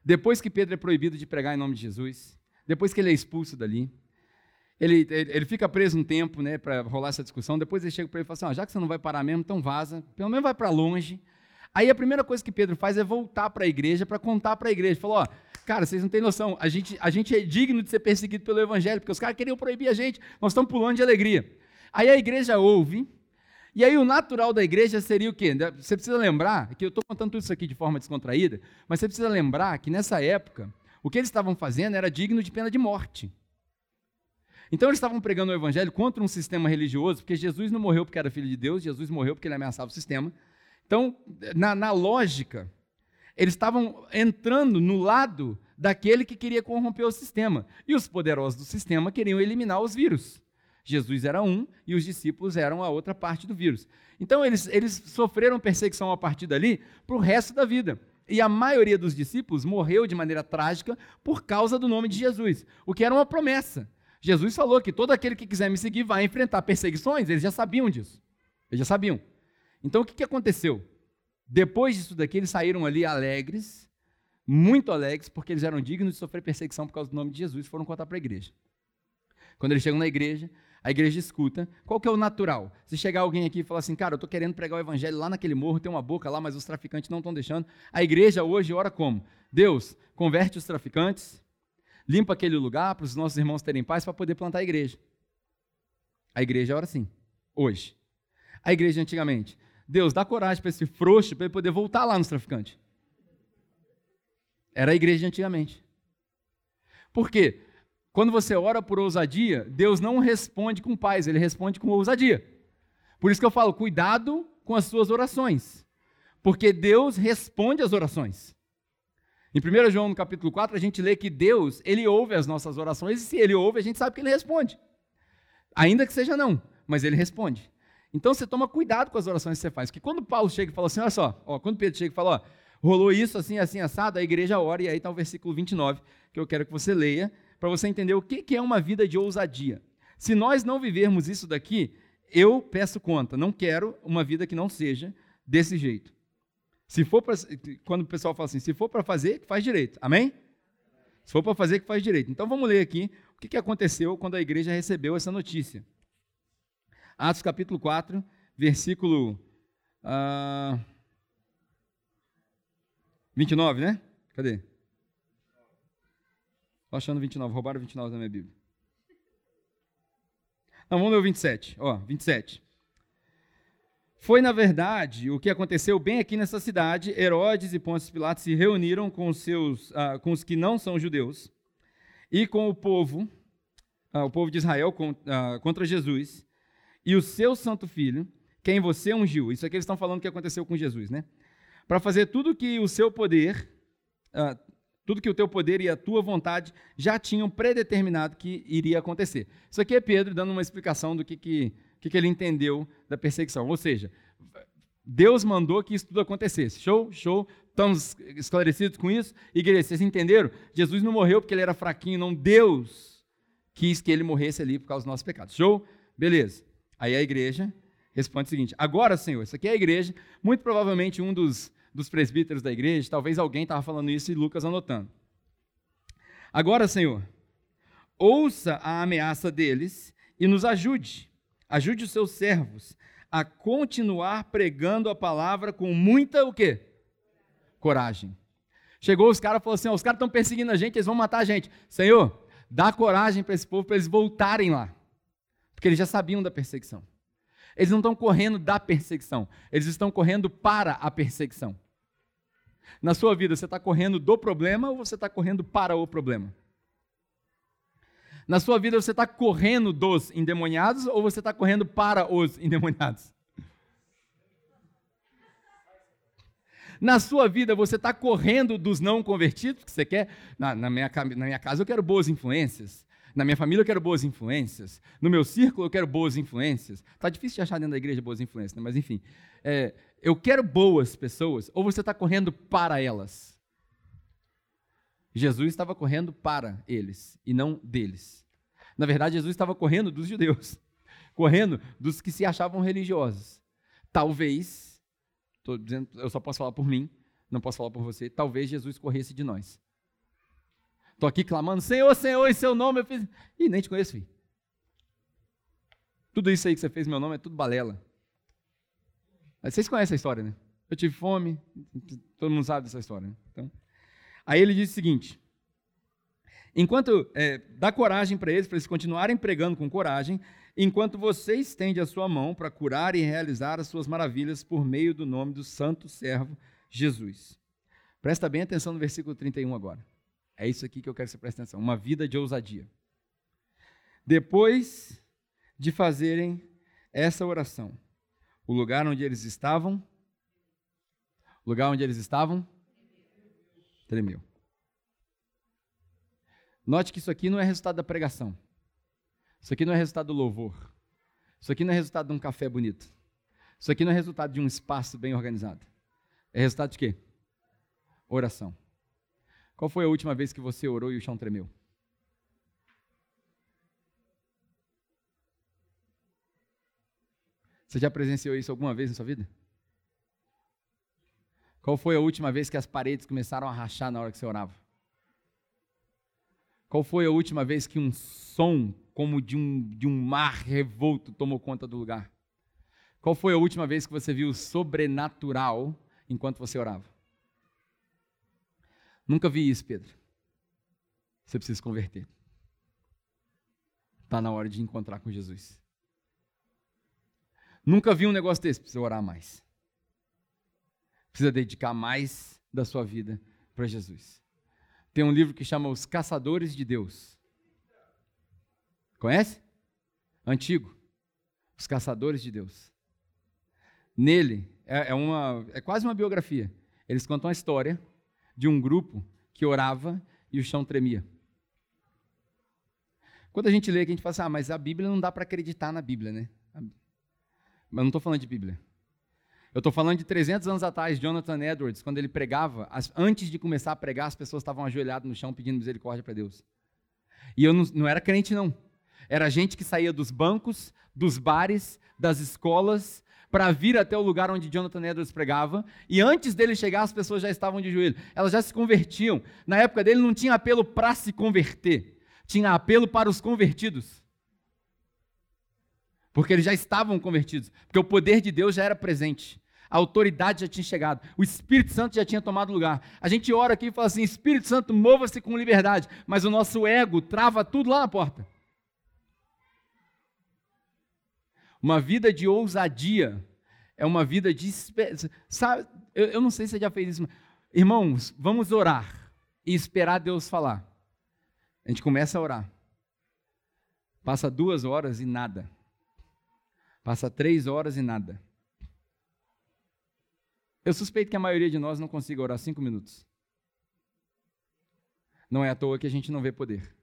depois que Pedro é proibido de pregar em nome de Jesus, depois que ele é expulso dali, ele, ele fica preso um tempo né, para rolar essa discussão. Depois ele chega para ele e fala assim: ah, já que você não vai parar mesmo, então vaza, pelo menos vai para longe. Aí a primeira coisa que Pedro faz é voltar para a igreja para contar para a igreja. Falou: ó, cara, vocês não têm noção, a gente, a gente é digno de ser perseguido pelo evangelho, porque os caras queriam proibir a gente, nós estamos pulando de alegria. Aí a igreja ouve, e aí o natural da igreja seria o quê? Você precisa lembrar, que eu estou contando tudo isso aqui de forma descontraída, mas você precisa lembrar que nessa época, o que eles estavam fazendo era digno de pena de morte. Então eles estavam pregando o evangelho contra um sistema religioso, porque Jesus não morreu porque era filho de Deus, Jesus morreu porque ele ameaçava o sistema. Então, na, na lógica, eles estavam entrando no lado daquele que queria corromper o sistema. E os poderosos do sistema queriam eliminar os vírus. Jesus era um e os discípulos eram a outra parte do vírus. Então, eles, eles sofreram perseguição a partir dali para o resto da vida. E a maioria dos discípulos morreu de maneira trágica por causa do nome de Jesus, o que era uma promessa. Jesus falou que todo aquele que quiser me seguir vai enfrentar perseguições, eles já sabiam disso. Eles já sabiam. Então o que, que aconteceu? Depois disso daqui, eles saíram ali alegres, muito alegres, porque eles eram dignos de sofrer perseguição por causa do nome de Jesus foram contar para a igreja. Quando eles chegam na igreja, a igreja escuta. Qual que é o natural? Se chegar alguém aqui e falar assim, cara, eu estou querendo pregar o evangelho lá naquele morro, tem uma boca lá, mas os traficantes não estão deixando. A igreja hoje ora como? Deus, converte os traficantes, limpa aquele lugar para os nossos irmãos terem paz para poder plantar a igreja. A igreja ora assim, hoje. A igreja antigamente, Deus, dá coragem para esse frouxo para ele poder voltar lá nos traficantes. Era a igreja antigamente. Por quê? Quando você ora por ousadia, Deus não responde com paz, ele responde com ousadia. Por isso que eu falo, cuidado com as suas orações. Porque Deus responde às orações. Em 1 João, no capítulo 4, a gente lê que Deus, ele ouve as nossas orações, e se ele ouve, a gente sabe que ele responde. Ainda que seja não, mas ele responde. Então você toma cuidado com as orações que você faz. Porque quando Paulo chega e fala assim, olha só, ó, quando Pedro chega e fala, ó, rolou isso assim, assim, assado, a igreja ora, e aí está o versículo 29, que eu quero que você leia, para você entender o que é uma vida de ousadia. Se nós não vivermos isso daqui, eu peço conta, não quero uma vida que não seja desse jeito. Se for pra, quando o pessoal fala assim, se for para fazer, faz direito. Amém? Se for para fazer, que faz direito. Então vamos ler aqui o que, que aconteceu quando a igreja recebeu essa notícia. Atos capítulo 4, versículo uh, ah, 29, né? Cadê? Achando 29, roubaram 29 da minha Bíblia. Não, vamos ler o 27. Ó, 27. Foi, na verdade, o que aconteceu bem aqui nessa cidade. Herodes e Pôncio Pilatos se reuniram com os, seus, uh, com os que não são judeus e com o povo, uh, o povo de Israel, com, uh, contra Jesus e o seu santo filho, quem você ungiu. Isso aqui eles estão falando que aconteceu com Jesus, né? Para fazer tudo que o seu poder, tudo que o teu poder e a tua vontade já tinham predeterminado que iria acontecer. Isso aqui é Pedro dando uma explicação do que, que que, que ele entendeu da perseguição. Ou seja, Deus mandou que isso tudo acontecesse. Show? Show? Estamos esclarecidos com isso? Igreja, vocês entenderam? Jesus não morreu porque ele era fraquinho, não. Deus quis que ele morresse ali por causa dos nossos pecados. Show? Beleza. Aí a igreja responde o seguinte: Agora, Senhor, isso aqui é a igreja. Muito provavelmente um dos, dos presbíteros da igreja, talvez alguém estava falando isso e Lucas anotando. Agora, Senhor, ouça a ameaça deles e nos ajude Ajude os seus servos a continuar pregando a palavra com muita o quê? Coragem. Chegou os caras e falou assim: os caras estão perseguindo a gente, eles vão matar a gente. Senhor, dá coragem para esse povo para eles voltarem lá. Porque eles já sabiam da perseguição. Eles não estão correndo da perseguição, eles estão correndo para a perseguição. Na sua vida, você está correndo do problema ou você está correndo para o problema? Na sua vida você está correndo dos endemoniados ou você está correndo para os endemoniados? Na sua vida você está correndo dos não convertidos, porque você quer. Na, na, minha, na minha casa eu quero boas influências. Na minha família eu quero boas influências. No meu círculo eu quero boas influências. Está difícil de achar dentro da igreja boas influências, né? mas enfim. É, eu quero boas pessoas, ou você está correndo para elas? Jesus estava correndo para eles e não deles. Na verdade, Jesus estava correndo dos judeus, correndo dos que se achavam religiosos. Talvez, estou dizendo, eu só posso falar por mim, não posso falar por você. Talvez Jesus corresse de nós. Estou aqui clamando, Senhor, Senhor, em seu nome eu fiz. Ih, nem te conheço, filho. Tudo isso aí que você fez meu nome é tudo balela. Mas vocês conhecem a história, né? eu tive fome. Todo mundo sabe dessa história. Né? Então, aí ele diz o seguinte: enquanto é, dá coragem para eles, para eles continuarem pregando com coragem, enquanto você estende a sua mão para curar e realizar as suas maravilhas por meio do nome do santo servo Jesus. Presta bem atenção no versículo 31 agora. É isso aqui que eu quero que você preste atenção. Uma vida de ousadia. Depois de fazerem essa oração, o lugar onde eles estavam, o lugar onde eles estavam, tremeu. Note que isso aqui não é resultado da pregação. Isso aqui não é resultado do louvor. Isso aqui não é resultado de um café bonito. Isso aqui não é resultado de um espaço bem organizado. É resultado de quê? Oração. Qual foi a última vez que você orou e o chão tremeu? Você já presenciou isso alguma vez na sua vida? Qual foi a última vez que as paredes começaram a rachar na hora que você orava? Qual foi a última vez que um som como de um, de um mar revolto tomou conta do lugar? Qual foi a última vez que você viu o sobrenatural enquanto você orava? Nunca vi isso, Pedro. Você precisa se converter. Está na hora de encontrar com Jesus. Nunca vi um negócio desse, precisa orar mais. Precisa dedicar mais da sua vida para Jesus. Tem um livro que chama Os Caçadores de Deus. Conhece? Antigo. Os Caçadores de Deus. Nele, é, é, uma, é quase uma biografia. Eles contam a história de um grupo que orava e o chão tremia. Quando a gente lê, a gente fala assim, ah, mas a Bíblia não dá para acreditar na Bíblia, né? Mas não estou falando de Bíblia. Eu estou falando de 300 anos atrás, Jonathan Edwards, quando ele pregava, as, antes de começar a pregar, as pessoas estavam ajoelhadas no chão pedindo misericórdia para Deus. E eu não, não era crente, não. Era gente que saía dos bancos, dos bares, das escolas, para vir até o lugar onde Jonathan Edwards pregava, e antes dele chegar, as pessoas já estavam de joelho. Elas já se convertiam. Na época dele não tinha apelo para se converter, tinha apelo para os convertidos. Porque eles já estavam convertidos, porque o poder de Deus já era presente. A autoridade já tinha chegado, o Espírito Santo já tinha tomado lugar. A gente ora aqui e fala assim: Espírito Santo, mova-se com liberdade, mas o nosso ego trava tudo lá na porta. Uma vida de ousadia é uma vida de. Sabe, eu, eu não sei se você já fez isso. Mas... Irmãos, vamos orar e esperar Deus falar. A gente começa a orar. Passa duas horas e nada. Passa três horas e nada. Eu suspeito que a maioria de nós não consiga orar cinco minutos. Não é à toa que a gente não vê poder.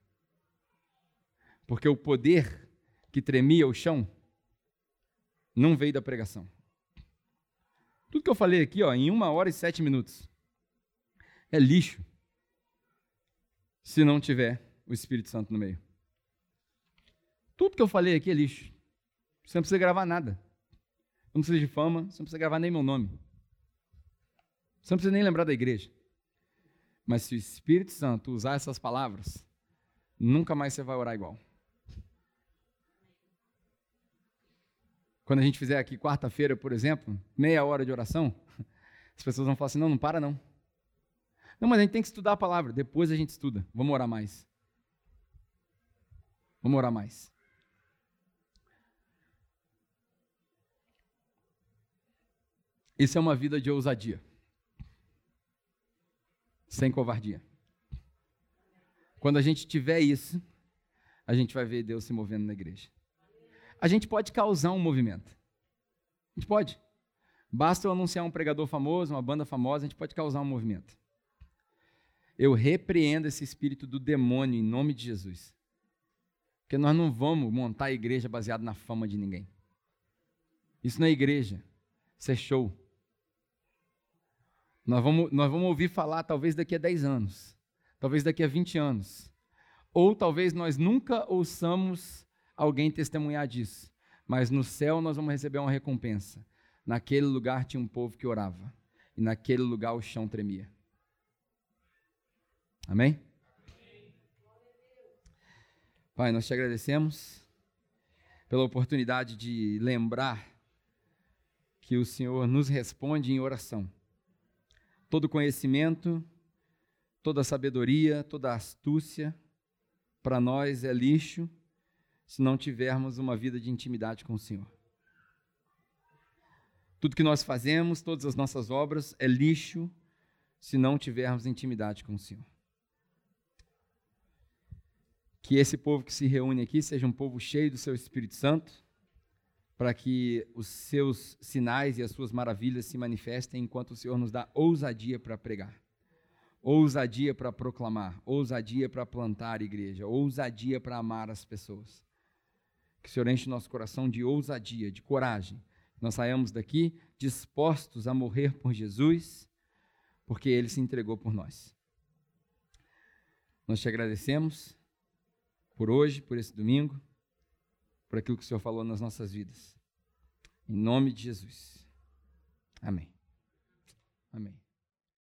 Porque o poder que tremia o chão não veio da pregação. Tudo que eu falei aqui, ó, em uma hora e sete minutos, é lixo se não tiver o Espírito Santo no meio. Tudo que eu falei aqui é lixo. Você não precisa gravar nada. Não precisa de fama, você não precisa gravar nem meu nome. Você não precisa nem lembrar da igreja. Mas se o Espírito Santo usar essas palavras, nunca mais você vai orar igual. Quando a gente fizer aqui quarta-feira, por exemplo, meia hora de oração, as pessoas vão falar assim: não, não para não. Não, mas a gente tem que estudar a palavra. Depois a gente estuda. Vamos orar mais. Vamos orar mais. Isso é uma vida de ousadia, sem covardia. Quando a gente tiver isso, a gente vai ver Deus se movendo na igreja. A gente pode causar um movimento. A gente pode. Basta eu anunciar um pregador famoso, uma banda famosa, a gente pode causar um movimento. Eu repreendo esse espírito do demônio em nome de Jesus. Porque nós não vamos montar a igreja baseada na fama de ninguém. Isso não é igreja. Isso é show. Nós vamos, nós vamos ouvir falar talvez daqui a 10 anos, talvez daqui a 20 anos. Ou talvez nós nunca ouçamos alguém testemunhar disso. Mas no céu nós vamos receber uma recompensa. Naquele lugar tinha um povo que orava. E naquele lugar o chão tremia. Amém? Pai, nós te agradecemos pela oportunidade de lembrar que o Senhor nos responde em oração. Todo conhecimento, toda sabedoria, toda astúcia, para nós é lixo se não tivermos uma vida de intimidade com o Senhor. Tudo que nós fazemos, todas as nossas obras, é lixo se não tivermos intimidade com o Senhor. Que esse povo que se reúne aqui seja um povo cheio do seu Espírito Santo, para que os seus sinais e as suas maravilhas se manifestem enquanto o Senhor nos dá ousadia para pregar, ousadia para proclamar, ousadia para plantar igreja, ousadia para amar as pessoas. Que o Senhor enche nosso coração de ousadia, de coragem. Nós saímos daqui dispostos a morrer por Jesus, porque ele se entregou por nós. Nós te agradecemos por hoje, por esse domingo, por aquilo que o Senhor falou nas nossas vidas. Em nome de Jesus. Amém. Amém.